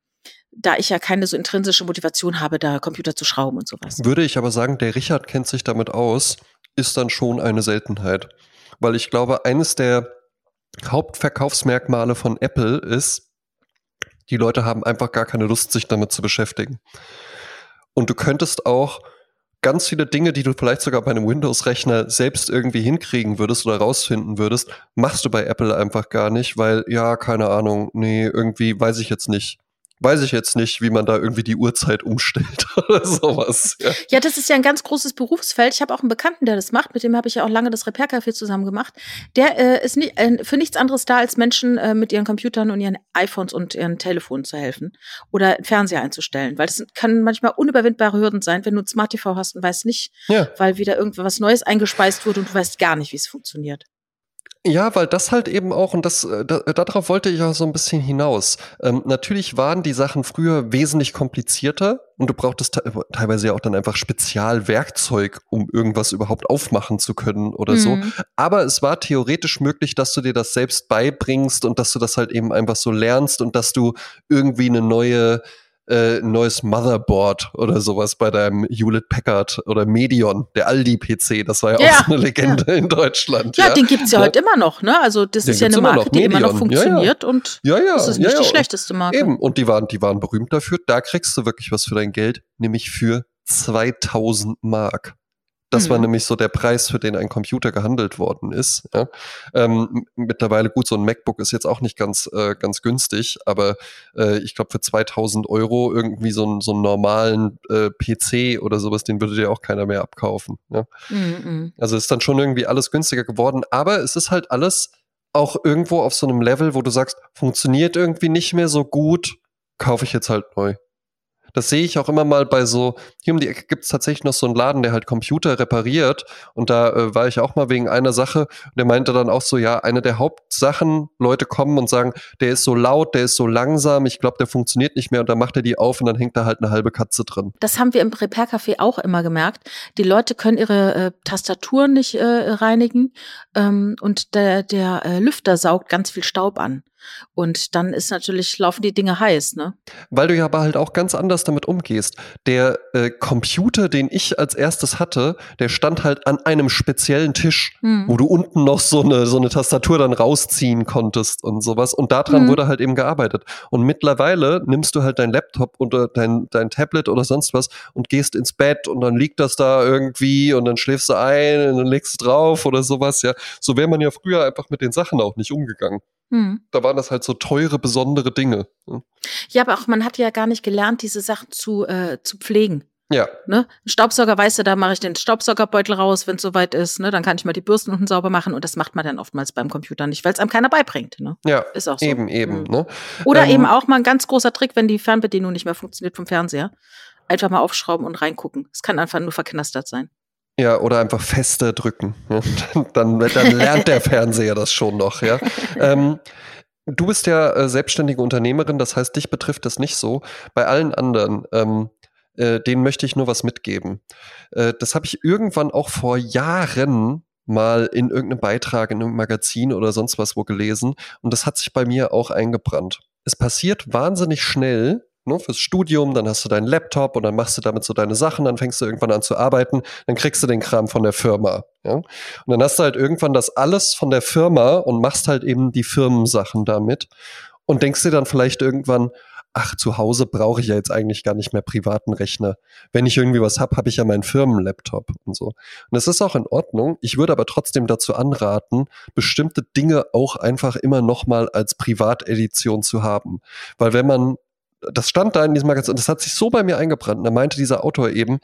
da ich ja keine so intrinsische Motivation habe, da Computer zu schrauben und sowas. Würde ich aber sagen, der Richard kennt sich damit aus, ist dann schon eine Seltenheit. Weil ich glaube, eines der Hauptverkaufsmerkmale von Apple ist, die Leute haben einfach gar keine Lust, sich damit zu beschäftigen. Und du könntest auch ganz viele Dinge, die du vielleicht sogar bei einem Windows-Rechner selbst irgendwie hinkriegen würdest oder rausfinden würdest, machst du bei Apple einfach gar nicht, weil, ja, keine Ahnung, nee, irgendwie weiß ich jetzt nicht weiß ich jetzt nicht, wie man da irgendwie die Uhrzeit umstellt oder sowas. Ja. ja, das ist ja ein ganz großes Berufsfeld. Ich habe auch einen Bekannten, der das macht. Mit dem habe ich ja auch lange das Repair-Café zusammen gemacht. Der äh, ist nie, äh, für nichts anderes da, als Menschen äh, mit ihren Computern und ihren iPhones und ihren Telefonen zu helfen oder Fernseher einzustellen. Weil das kann manchmal unüberwindbare Hürden sein, wenn du ein Smart TV hast und weißt nicht, ja. weil wieder irgendwas Neues eingespeist wurde und du weißt gar nicht, wie es funktioniert. Ja, weil das halt eben auch, und das, äh, da, darauf wollte ich auch so ein bisschen hinaus. Ähm, natürlich waren die Sachen früher wesentlich komplizierter und du brauchtest te teilweise ja auch dann einfach Spezialwerkzeug, um irgendwas überhaupt aufmachen zu können oder mhm. so. Aber es war theoretisch möglich, dass du dir das selbst beibringst und dass du das halt eben einfach so lernst und dass du irgendwie eine neue äh, neues Motherboard oder sowas bei deinem Hewlett Packard oder Medion, der Aldi-PC. Das war ja, ja, auch so eine Legende ja. in Deutschland. Ja, ja. den gibt's ja, ja heute immer noch. Ne? Also das den ist ja eine Marke, die immer noch funktioniert und ja, ja, das ist nicht die schlechteste Marke. Eben, und die waren, die waren berühmt dafür. Da kriegst du wirklich was für dein Geld, nämlich für 2000 Mark. Das mhm. war nämlich so der Preis, für den ein Computer gehandelt worden ist. Ja. Ähm, mittlerweile gut, so ein MacBook ist jetzt auch nicht ganz, äh, ganz günstig, aber äh, ich glaube für 2000 Euro irgendwie so, ein, so einen normalen äh, PC oder sowas, den würde dir auch keiner mehr abkaufen. Ja. Mhm. Also ist dann schon irgendwie alles günstiger geworden, aber es ist halt alles auch irgendwo auf so einem Level, wo du sagst, funktioniert irgendwie nicht mehr so gut, kaufe ich jetzt halt neu. Das sehe ich auch immer mal bei so, hier um die Ecke gibt es tatsächlich noch so einen Laden, der halt Computer repariert. Und da äh, war ich auch mal wegen einer Sache. Der meinte dann auch so, ja, eine der Hauptsachen, Leute kommen und sagen, der ist so laut, der ist so langsam, ich glaube, der funktioniert nicht mehr. Und dann macht er die auf und dann hängt da halt eine halbe Katze drin. Das haben wir im Repair-Café auch immer gemerkt. Die Leute können ihre äh, Tastaturen nicht äh, reinigen ähm, und der, der äh, Lüfter saugt ganz viel Staub an. Und dann ist natürlich, laufen die Dinge heiß, ne? Weil du ja aber halt auch ganz anders damit umgehst. Der äh, Computer, den ich als erstes hatte, der stand halt an einem speziellen Tisch, hm. wo du unten noch so eine, so eine Tastatur dann rausziehen konntest und sowas. Und daran hm. wurde halt eben gearbeitet. Und mittlerweile nimmst du halt dein Laptop oder dein, dein Tablet oder sonst was und gehst ins Bett und dann liegt das da irgendwie und dann schläfst du ein und dann legst du drauf oder sowas, ja. So wäre man ja früher einfach mit den Sachen auch nicht umgegangen. Hm. Da waren das halt so teure, besondere Dinge. Ne? Ja, aber auch man hat ja gar nicht gelernt, diese Sachen zu, äh, zu pflegen. Ja. Ne? Ein Staubsauger, weißt du, da mache ich den Staubsaugerbeutel raus, wenn es soweit ist. Ne? Dann kann ich mal die Bürsten unten sauber machen und das macht man dann oftmals beim Computer nicht, weil es einem keiner beibringt. Ne? Ja. Ist auch so. Eben, eben. Mhm. Ne? Oder ähm, eben auch mal ein ganz großer Trick, wenn die Fernbedienung nicht mehr funktioniert vom Fernseher. Einfach mal aufschrauben und reingucken. Es kann einfach nur verknastert sein. Ja, oder einfach fester drücken. Dann, dann lernt der Fernseher das schon noch, ja. Ähm, du bist ja äh, selbstständige Unternehmerin, das heißt, dich betrifft das nicht so. Bei allen anderen, ähm, äh, denen möchte ich nur was mitgeben. Äh, das habe ich irgendwann auch vor Jahren mal in irgendeinem Beitrag, in einem Magazin oder sonst was wo gelesen und das hat sich bei mir auch eingebrannt. Es passiert wahnsinnig schnell, ne, fürs Studium, dann hast du deinen Laptop und dann machst du damit so deine Sachen, dann fängst du irgendwann an zu arbeiten, dann kriegst du den Kram von der Firma. Ja? Und dann hast du halt irgendwann das alles von der Firma und machst halt eben die Firmensachen damit und denkst dir dann vielleicht irgendwann, ach, zu Hause brauche ich ja jetzt eigentlich gar nicht mehr privaten Rechner. Wenn ich irgendwie was hab, habe ich ja meinen Firmenlaptop und so. Und das ist auch in Ordnung. Ich würde aber trotzdem dazu anraten, bestimmte Dinge auch einfach immer nochmal als Privatedition zu haben. Weil wenn man das stand da in diesem Magazin und das hat sich so bei mir eingebrannt. Und da meinte dieser Autor eben,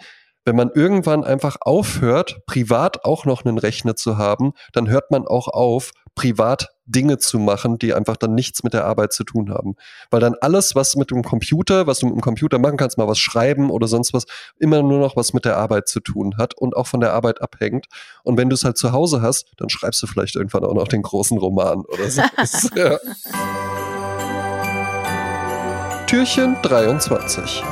wenn man irgendwann einfach aufhört, privat auch noch einen Rechner zu haben, dann hört man auch auf, privat Dinge zu machen, die einfach dann nichts mit der Arbeit zu tun haben. Weil dann alles, was mit dem Computer, was du mit dem Computer machen kannst, mal was schreiben oder sonst was, immer nur noch was mit der Arbeit zu tun hat und auch von der Arbeit abhängt. Und wenn du es halt zu Hause hast, dann schreibst du vielleicht irgendwann auch noch den großen Roman oder so. ja. Türchen 23.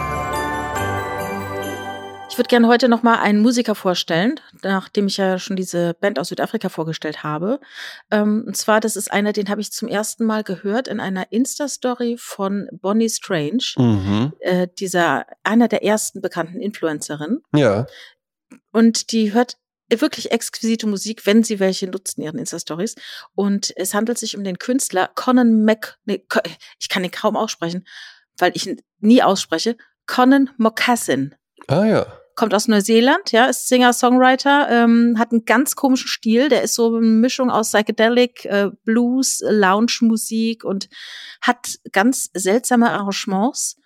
Ich würde gerne heute noch mal einen Musiker vorstellen, nachdem ich ja schon diese Band aus Südafrika vorgestellt habe. Ähm, und zwar, das ist einer, den habe ich zum ersten Mal gehört in einer Insta-Story von Bonnie Strange, mhm. äh, dieser einer der ersten bekannten Influencerinnen. Ja. Und die hört wirklich exquisite Musik, wenn sie welche nutzen, ihren Insta-Stories. Und es handelt sich um den Künstler Conan Mac, nee, ich kann ihn kaum aussprechen, weil ich ihn nie ausspreche, Conan Mocassin. Ah ja kommt aus Neuseeland, ja, ist Singer-Songwriter, ähm, hat einen ganz komischen Stil, der ist so eine Mischung aus Psychedelic, äh, Blues, Lounge-Musik und hat ganz seltsame Arrangements.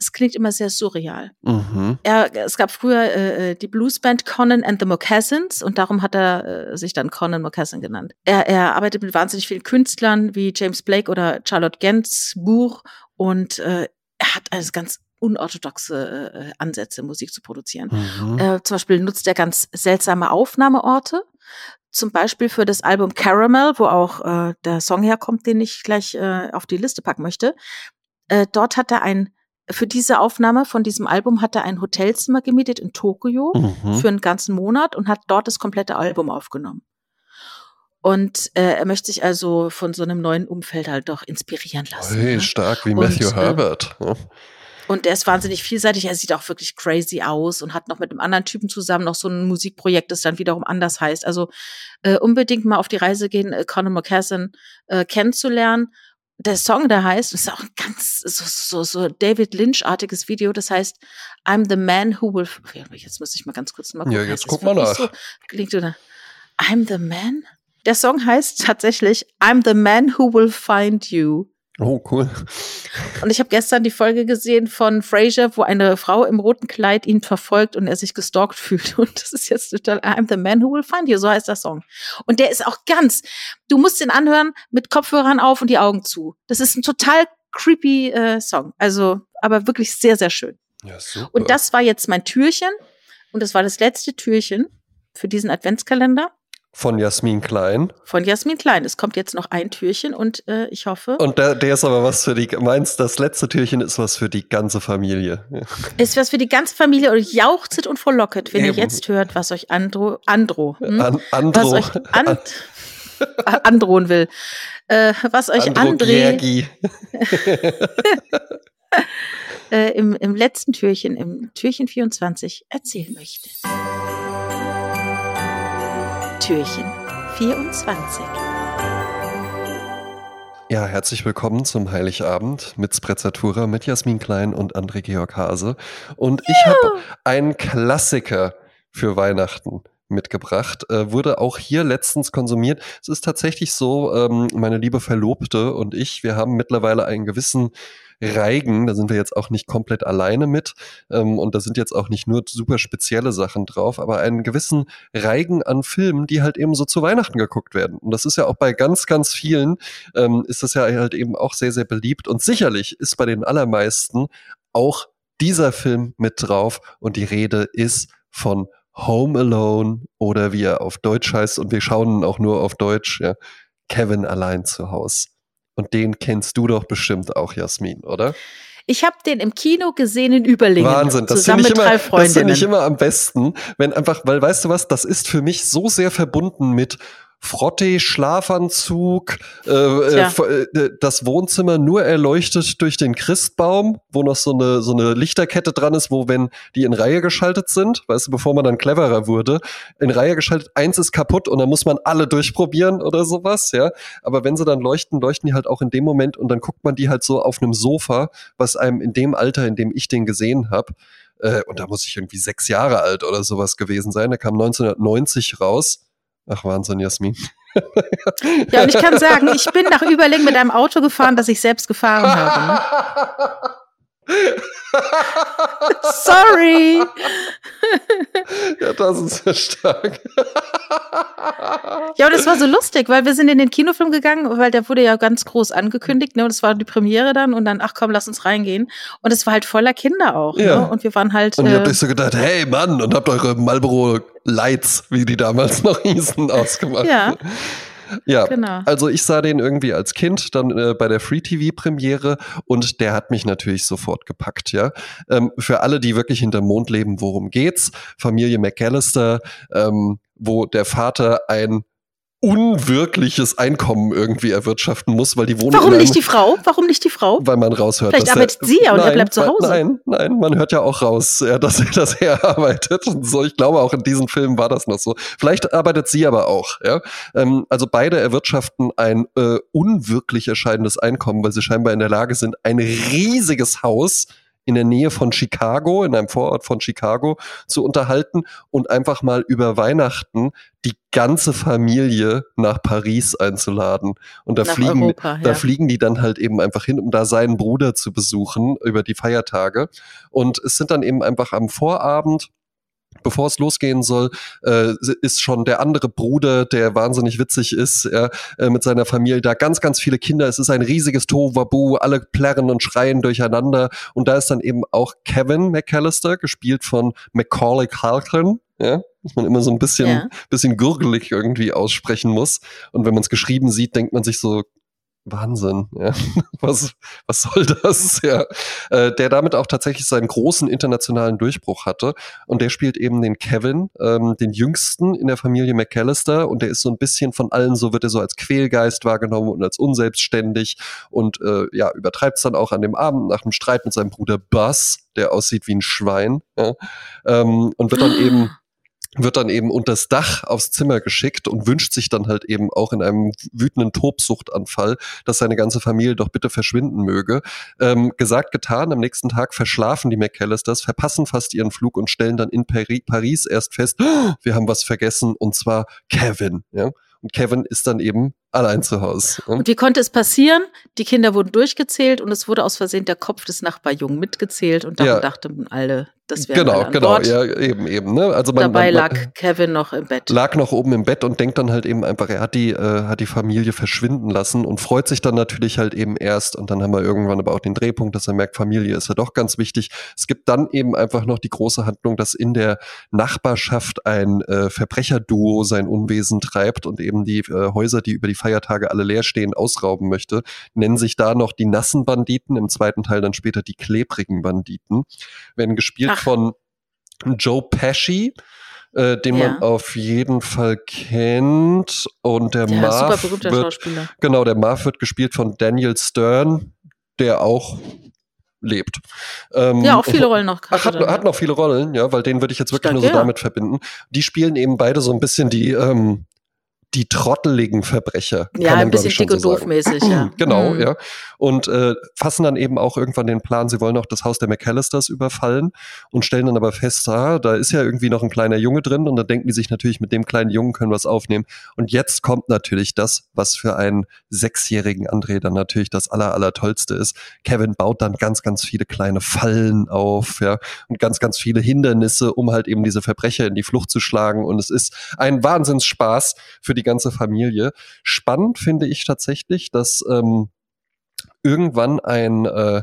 Es klingt immer sehr surreal. Mhm. Er, es gab früher äh, äh, die Bluesband Conan and the Mocassins und darum hat er äh, sich dann Conan Mocassin genannt. Er, er arbeitet mit wahnsinnig vielen Künstlern wie James Blake oder Charlotte Gainsbourg und äh, er hat alles ganz unorthodoxe äh, Ansätze, Musik zu produzieren. Mhm. Äh, zum Beispiel nutzt er ganz seltsame Aufnahmeorte. Zum Beispiel für das Album Caramel, wo auch äh, der Song herkommt, den ich gleich äh, auf die Liste packen möchte. Äh, dort hat er ein, für diese Aufnahme von diesem Album hat er ein Hotelzimmer gemietet in Tokio mhm. für einen ganzen Monat und hat dort das komplette Album aufgenommen. Und äh, er möchte sich also von so einem neuen Umfeld halt doch inspirieren lassen. Hey, ne? stark wie Matthew und, äh, Herbert. Äh, und der ist wahnsinnig vielseitig. Er sieht auch wirklich crazy aus und hat noch mit einem anderen Typen zusammen noch so ein Musikprojekt, das dann wiederum anders heißt. Also äh, unbedingt mal auf die Reise gehen, äh, Conor McCassin äh, kennenzulernen. Der Song, der heißt, ist auch ein ganz so, so, so David Lynch-artiges Video. Das heißt, I'm the man who will. Jetzt muss ich mal ganz kurz mal gucken. Ja, jetzt guck mal nach. So, klingt oder? I'm the man. Der Song heißt tatsächlich I'm the man who will find you. Oh, cool. Und ich habe gestern die Folge gesehen von Frasier, wo eine Frau im roten Kleid ihn verfolgt und er sich gestalkt fühlt. Und das ist jetzt total I'm the man who will find you, so heißt der Song. Und der ist auch ganz, du musst den anhören mit Kopfhörern auf und die Augen zu. Das ist ein total creepy äh, Song. Also, aber wirklich sehr, sehr schön. Ja, super. Und das war jetzt mein Türchen. Und das war das letzte Türchen für diesen Adventskalender. Von Jasmin Klein. Von Jasmin Klein. Es kommt jetzt noch ein Türchen und äh, ich hoffe. Und der, der ist aber was für die, meinst das letzte Türchen ist was für die ganze Familie. Ist was für die ganze Familie und jauchzet und verlocket, wenn Eben. ihr jetzt hört, was euch Andro, Andro, hm? An, Andro. was euch an, androhen will. Äh, was euch Andro André äh, im, im letzten Türchen, im Türchen 24 erzählen möchte. Türchen 24. Ja, herzlich willkommen zum Heiligabend mit Sprezzatura, mit Jasmin Klein und André Georg Hase. Und ich habe einen Klassiker für Weihnachten mitgebracht. Äh, wurde auch hier letztens konsumiert. Es ist tatsächlich so, ähm, meine liebe Verlobte und ich, wir haben mittlerweile einen gewissen Reigen. Da sind wir jetzt auch nicht komplett alleine mit. Ähm, und da sind jetzt auch nicht nur super spezielle Sachen drauf, aber einen gewissen Reigen an Filmen, die halt eben so zu Weihnachten geguckt werden. Und das ist ja auch bei ganz, ganz vielen, ähm, ist das ja halt eben auch sehr, sehr beliebt. Und sicherlich ist bei den allermeisten auch dieser Film mit drauf. Und die Rede ist von Home Alone oder wie er auf Deutsch heißt. Und wir schauen auch nur auf Deutsch, ja. Kevin allein zu Hause. Und den kennst du doch bestimmt auch, Jasmin, oder? Ich habe den im Kino gesehen in Überlingen. Wahnsinn, das finde ich, immer, das find ich immer am besten, wenn einfach, weil weißt du was, das ist für mich so sehr verbunden mit Frotte, Schlafanzug, äh, äh, äh, das Wohnzimmer nur erleuchtet durch den Christbaum, wo noch so eine, so eine Lichterkette dran ist, wo wenn die in Reihe geschaltet sind, weißt du, bevor man dann cleverer wurde, in Reihe geschaltet, eins ist kaputt und dann muss man alle durchprobieren oder sowas, ja. Aber wenn sie dann leuchten, leuchten die halt auch in dem Moment und dann guckt man die halt so auf einem Sofa, was einem in dem Alter, in dem ich den gesehen habe, äh, und da muss ich irgendwie sechs Jahre alt oder sowas gewesen sein, der kam 1990 raus Ach, Wahnsinn, Jasmin. ja, und ich kann sagen, ich bin nach Überlegen mit einem Auto gefahren, das ich selbst gefahren habe. Ne? Sorry. ja, das ist ja stark. Ja, und es war so lustig, weil wir sind in den Kinofilm gegangen, weil der wurde ja ganz groß angekündigt, ne? Und es war die Premiere dann und dann, ach komm, lass uns reingehen. Und es war halt voller Kinder auch, Ja. ne? Und wir waren halt. Und ihr äh, habt euch so gedacht, hey Mann, und habt eure Marlboro Lights, wie die damals noch hießen, ausgemacht. Ja. Ja, Genau. also ich sah den irgendwie als Kind dann äh, bei der Free TV Premiere und der hat mich natürlich sofort gepackt, ja. Ähm, für alle, die wirklich hinterm Mond leben, worum geht's? Familie McAllister, ähm, wo der Vater ein unwirkliches Einkommen irgendwie erwirtschaften muss, weil die wohnen Warum einem, nicht die Frau? Warum nicht die Frau? weil man raushört. Vielleicht arbeitet sie ja und er nein, bleibt zu Hause. Nein, nein, man hört ja auch raus, ja, dass, er- dass er arbeitet und so. Ich glaube, auch in diesem Film war das noch so. Vielleicht arbeitet sie aber auch, ja. Ähm, also beide erwirtschaften ein äh, unwirklich erscheinendes Einkommen, weil sie scheinbar in der Lage sind, ein riesiges Haus in der Nähe von Chicago, in einem Vorort von Chicago, zu unterhalten und einfach mal über Weihnachten die ganze Familie nach Paris einzuladen. Und da Nach fliegen, Europa, da ja. fliegen die dann halt eben einfach hin, um da seinen Bruder zu besuchen über die Feiertage. Und es sind dann eben einfach am Vorabend Bevor es losgehen soll, äh, ist schon der andere Bruder, der wahnsinnig witzig ist, ja, äh, mit seiner Familie da. Ganz, ganz viele Kinder. Es ist ein riesiges Tohuwabu. Alle plärren und schreien durcheinander. Und da ist dann eben auch Kevin McAllister, gespielt von Macaulay Culkin. Ja, dass man immer so ein bisschen, Ja. bisschen gurgelig irgendwie aussprechen muss. Und wenn man es geschrieben sieht, denkt man sich so, Wahnsinn, ja. Was, was soll das? Ja. Äh, der damit auch tatsächlich seinen großen internationalen Durchbruch hatte. Und der spielt eben den Kevin, ähm, den jüngsten in der Familie McAllister. Und der ist so ein bisschen von allen, so wird er so als Quälgeist wahrgenommen und als unselbstständig und äh, ja, übertreibt es dann auch an dem Abend nach einem Streit mit seinem Bruder Buzz, der aussieht wie ein Schwein. Ja. Ähm, und wird dann eben wird dann eben unters Dach aufs Zimmer geschickt und wünscht sich dann halt eben auch in einem wütenden Tobsuchtanfall, dass seine ganze Familie doch bitte verschwinden möge. Ähm, gesagt, getan, am nächsten Tag verschlafen die McAllisters, verpassen fast ihren Flug und stellen dann in Pari Paris erst fest, "Oh, wir haben was vergessen und zwar Kevin. Ja? Und Kevin ist dann eben allein zu Hause. Und wie konnte es passieren? Die Kinder wurden durchgezählt und es wurde aus Versehen der Kopf des Nachbarjungen mitgezählt und darum Ja. dachten alle, das wäre Genau, genau, Bord. ja, eben, eben. Ne? Also man, Dabei man, man, lag Kevin noch im Bett. lag noch oben im Bett und denkt dann halt eben einfach, er hat die, äh, hat die Familie verschwinden lassen und freut sich dann natürlich halt eben erst. Und dann haben wir irgendwann aber auch den Drehpunkt, dass er merkt, Familie ist ja doch ganz wichtig. Es gibt dann eben einfach noch die große Handlung, dass in der Nachbarschaft ein äh, Verbrecherduo sein Unwesen treibt und eben die äh, Häuser, die über die Feiertage alle leer stehen, ausrauben möchte. Nennen sich da noch die nassen Banditen, im zweiten Teil dann später die klebrigen Banditen. Werden gespielt Ach. Von Joe Pesci, äh, den Ja. man auf jeden Fall kennt. Und der super Marv berühmter wird, genau, der Marv wird gespielt von Daniel Stern, der auch lebt. Ähm, Ja, auch viele Rollen noch. Ach, hat, hat noch viele Rollen, ja, weil den würde ich jetzt wirklich Stark, nur so ja. damit verbinden. Die spielen eben beide so ein bisschen die, ähm, die trotteligen Verbrecher. ja, man, ein bisschen dick und so doof sagen. mäßig, ja. Genau, Mhm. ja. Und äh, fassen dann eben auch irgendwann den Plan, sie wollen auch das Haus der McAllisters überfallen und stellen dann aber fest, ah, da ist ja irgendwie noch ein kleiner Junge drin und dann denken die sich natürlich, mit dem kleinen Jungen können wir es aufnehmen. Und jetzt kommt natürlich das, was für einen sechsjährigen André dann natürlich das aller, aller Tollste ist. Kevin baut dann ganz, ganz viele kleine Fallen auf, ja, und ganz, ganz viele Hindernisse, um halt eben diese Verbrecher in die Flucht zu schlagen. Und es ist ein Wahnsinnsspaß für die ganze Familie. Spannend finde ich tatsächlich, dass ähm, irgendwann ein äh,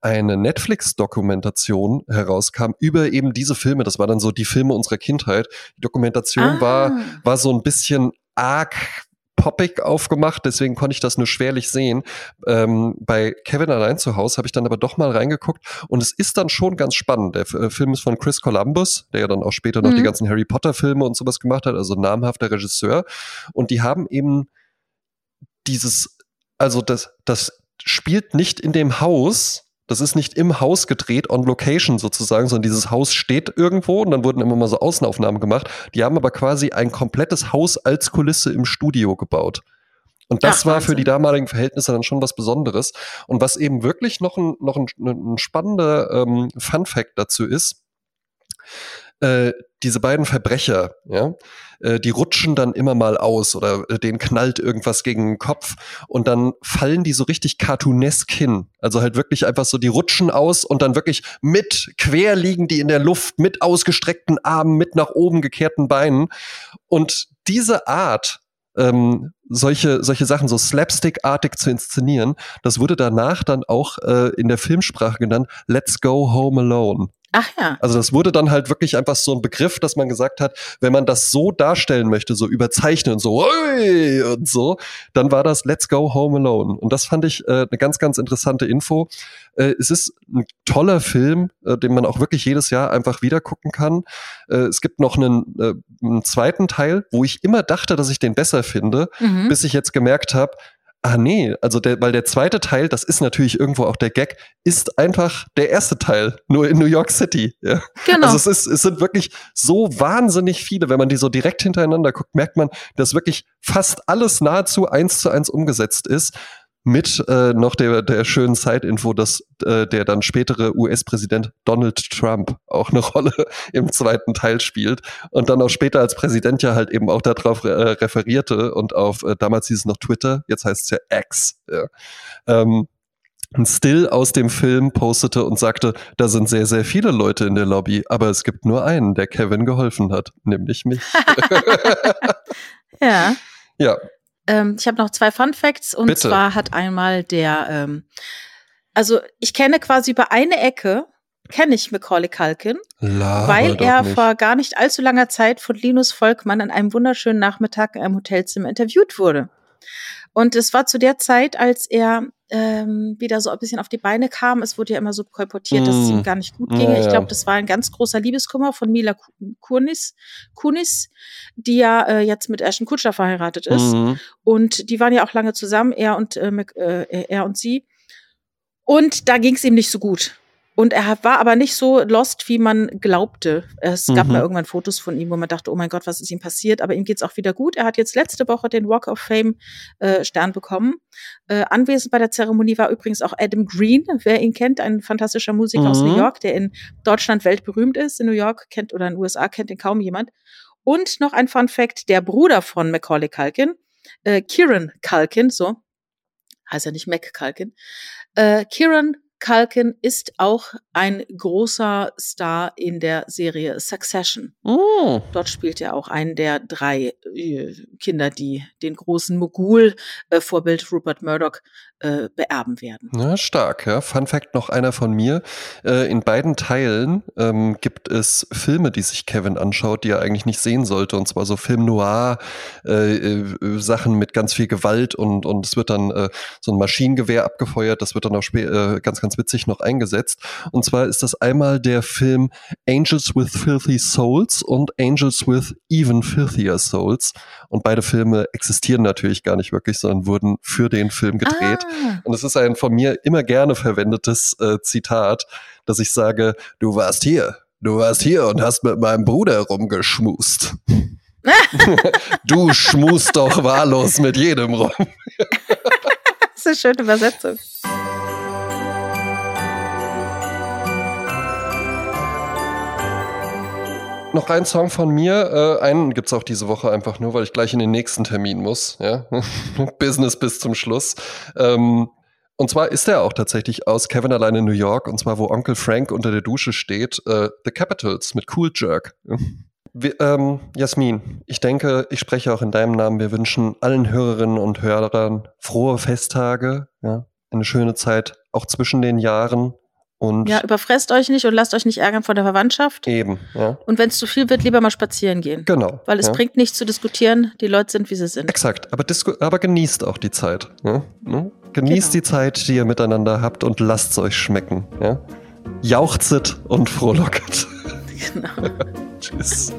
eine Netflix-Dokumentation herauskam über eben diese Filme. Das war dann so die Filme unserer Kindheit. Die Dokumentation Ah. war, war so ein bisschen arg poppig aufgemacht, deswegen konnte ich das nur schwerlich sehen. Ähm, bei Kevin allein zu Hause habe ich dann aber doch mal reingeguckt und es ist dann schon ganz spannend. Der äh, Film ist von Chris Columbus, der ja dann auch später noch Mhm. die ganzen Harry Potter Filme und sowas gemacht hat, also namhafter Regisseur. Und die haben eben dieses, also das, das spielt nicht in dem Haus, das ist nicht im Haus gedreht, on location sozusagen, sondern dieses Haus steht irgendwo und dann wurden immer mal so Außenaufnahmen gemacht. Die haben aber quasi ein komplettes Haus als Kulisse im Studio gebaut. Und das Ach, war für die damaligen Verhältnisse dann schon was Besonderes. Und was eben wirklich noch ein, noch ein, ein spannender ähm, Fun Fact dazu ist, äh, diese beiden Verbrecher, ja, äh, die rutschen dann immer mal aus oder äh, denen knallt irgendwas gegen den Kopf und dann fallen die so richtig cartoonesk hin. Also halt wirklich einfach so, die rutschen aus und dann wirklich mit quer liegen die in der Luft, mit ausgestreckten Armen, mit nach oben gekehrten Beinen. Und diese Art, ähm, solche, solche Sachen so slapstick-artig zu inszenieren, das wurde danach dann auch äh, in der Filmsprache genannt, Let's Go Home Alone. Ach ja. Also das wurde dann halt wirklich einfach so ein Begriff, dass man gesagt hat, wenn man das so darstellen möchte, so überzeichnen, so Ui! und so, dann war das Let's Go Home Alone. Und das fand ich äh, eine ganz, ganz interessante Info. Äh, es ist ein toller Film, äh, den man auch wirklich jedes Jahr einfach wieder gucken kann. Äh, es gibt noch einen, äh, einen zweiten Teil, wo ich immer dachte, dass ich den besser finde, Mhm. bis ich jetzt gemerkt habe, ah nee, also der, weil der zweite Teil, das ist natürlich irgendwo auch der Gag, ist einfach der erste Teil, nur in New York City. Ja. Genau. Also es, ist, es sind wirklich so wahnsinnig viele. Wenn man die so direkt hintereinander guckt, merkt man, dass wirklich fast alles nahezu eins zu eins umgesetzt ist. Mit äh, noch der, der schönen Side-Info, dass äh, der dann spätere US-Präsident Donald Trump auch eine Rolle im zweiten Teil spielt und dann auch später als Präsident ja halt eben auch darauf äh, referierte und auf, äh, damals hieß es noch Twitter, jetzt heißt es ja X. Ja. Ähm, ein Still aus dem Film postete und sagte, da sind sehr, sehr viele Leute in der Lobby, aber es gibt nur einen, der Kevin geholfen hat, nämlich mich. ja. ja, Ähm, ich habe noch zwei Fun Facts und Bitte. zwar hat einmal der, ähm, also ich kenne quasi über eine Ecke, kenne ich Macaulay Culkin, Laber weil er nicht. vor gar nicht allzu langer Zeit von Linus Volkmann an einem wunderschönen Nachmittag in einem Hotelzimmer interviewt wurde. Und es war zu der Zeit, als er ähm, wieder so ein bisschen auf die Beine kam. Es wurde ja immer so kolportiert, dass es Mm. ihm gar nicht gut Ja, ginge. Ich ja. glaube, das war ein ganz großer Liebeskummer von Mila Ku- Kunis, Kunis die ja äh, jetzt mit Ashton Kutscher verheiratet ist. Mhm. Und die waren ja auch lange zusammen, er und, äh, äh, er und sie. Und da ging es ihm nicht so gut. Und er war aber nicht so lost, wie man glaubte. Es gab Mhm. mal irgendwann Fotos von ihm, wo man dachte, oh mein Gott, was ist ihm passiert? Aber ihm geht's auch wieder gut. Er hat jetzt letzte Woche den Walk of Fame äh, Stern bekommen. Äh, anwesend bei der Zeremonie war übrigens auch Adam Green, wer ihn kennt, ein fantastischer Musiker aus Mhm. New York, der in Deutschland weltberühmt ist. In New York kennt oder in den USA kennt ihn kaum jemand. Und noch ein Fun Fact, der Bruder von Macaulay Culkin, äh, Kieran Culkin, so heißt er nicht Mac Culkin. Äh, Kieran Culkin ist auch ein großer Star in der Serie Succession. Mhm. Dort spielt er auch einen der drei äh, Kinder, die den großen Mogul-Vorbild Rupert Murdoch äh, beerben werden. Ja, stark, ja. Fun Fact noch einer von mir. Äh, in beiden Teilen ähm, gibt es Filme, die sich Kevin anschaut, die er eigentlich nicht sehen sollte. Und zwar so Film Noir, äh, äh, Sachen mit ganz viel Gewalt und, und es wird dann äh, so ein Maschinengewehr abgefeuert. Das wird dann auch äh, ganz, ganz witzig noch eingesetzt. Und zwar ist das einmal der Film Angels with Filthy Souls und Angels with Even Filthier Souls. Und beide Filme existieren natürlich gar nicht wirklich, sondern wurden für den Film gedreht. Ah, Und es ist ein von mir immer gerne verwendetes äh, Zitat, dass ich sage, du warst hier, du warst hier und hast mit meinem Bruder rumgeschmust. du schmust doch wahllos mit jedem rum. das ist eine schöne Übersetzung. Noch ein Song von mir, äh, einen gibt's auch diese Woche einfach nur, weil ich gleich in den nächsten Termin muss. Ja? Business bis zum Schluss. Ähm, und zwar ist er auch tatsächlich aus Kevin allein in New York, und zwar wo Onkel Frank unter der Dusche steht, äh, The Capitals mit Cool Jerk. Wir, ähm, Jasmin, ich denke, ich spreche auch in deinem Namen. Wir wünschen allen Hörerinnen und Hörern frohe Festtage, ja, eine schöne Zeit, auch zwischen den Jahren und Ja, überfresst euch nicht und lasst euch nicht ärgern von der Verwandtschaft. eben, ja, Und wenn es zu viel wird, lieber mal spazieren gehen. genau. Weil es ja. bringt nichts zu diskutieren. Die Leute sind, wie sie sind. Exakt, aber, aber genießt auch die Zeit. Ja? Ne? Genießt Genau. die Zeit, die ihr miteinander habt und lasst es euch schmecken. Ja? Jauchzet und frohlocket. Genau. Tschüss.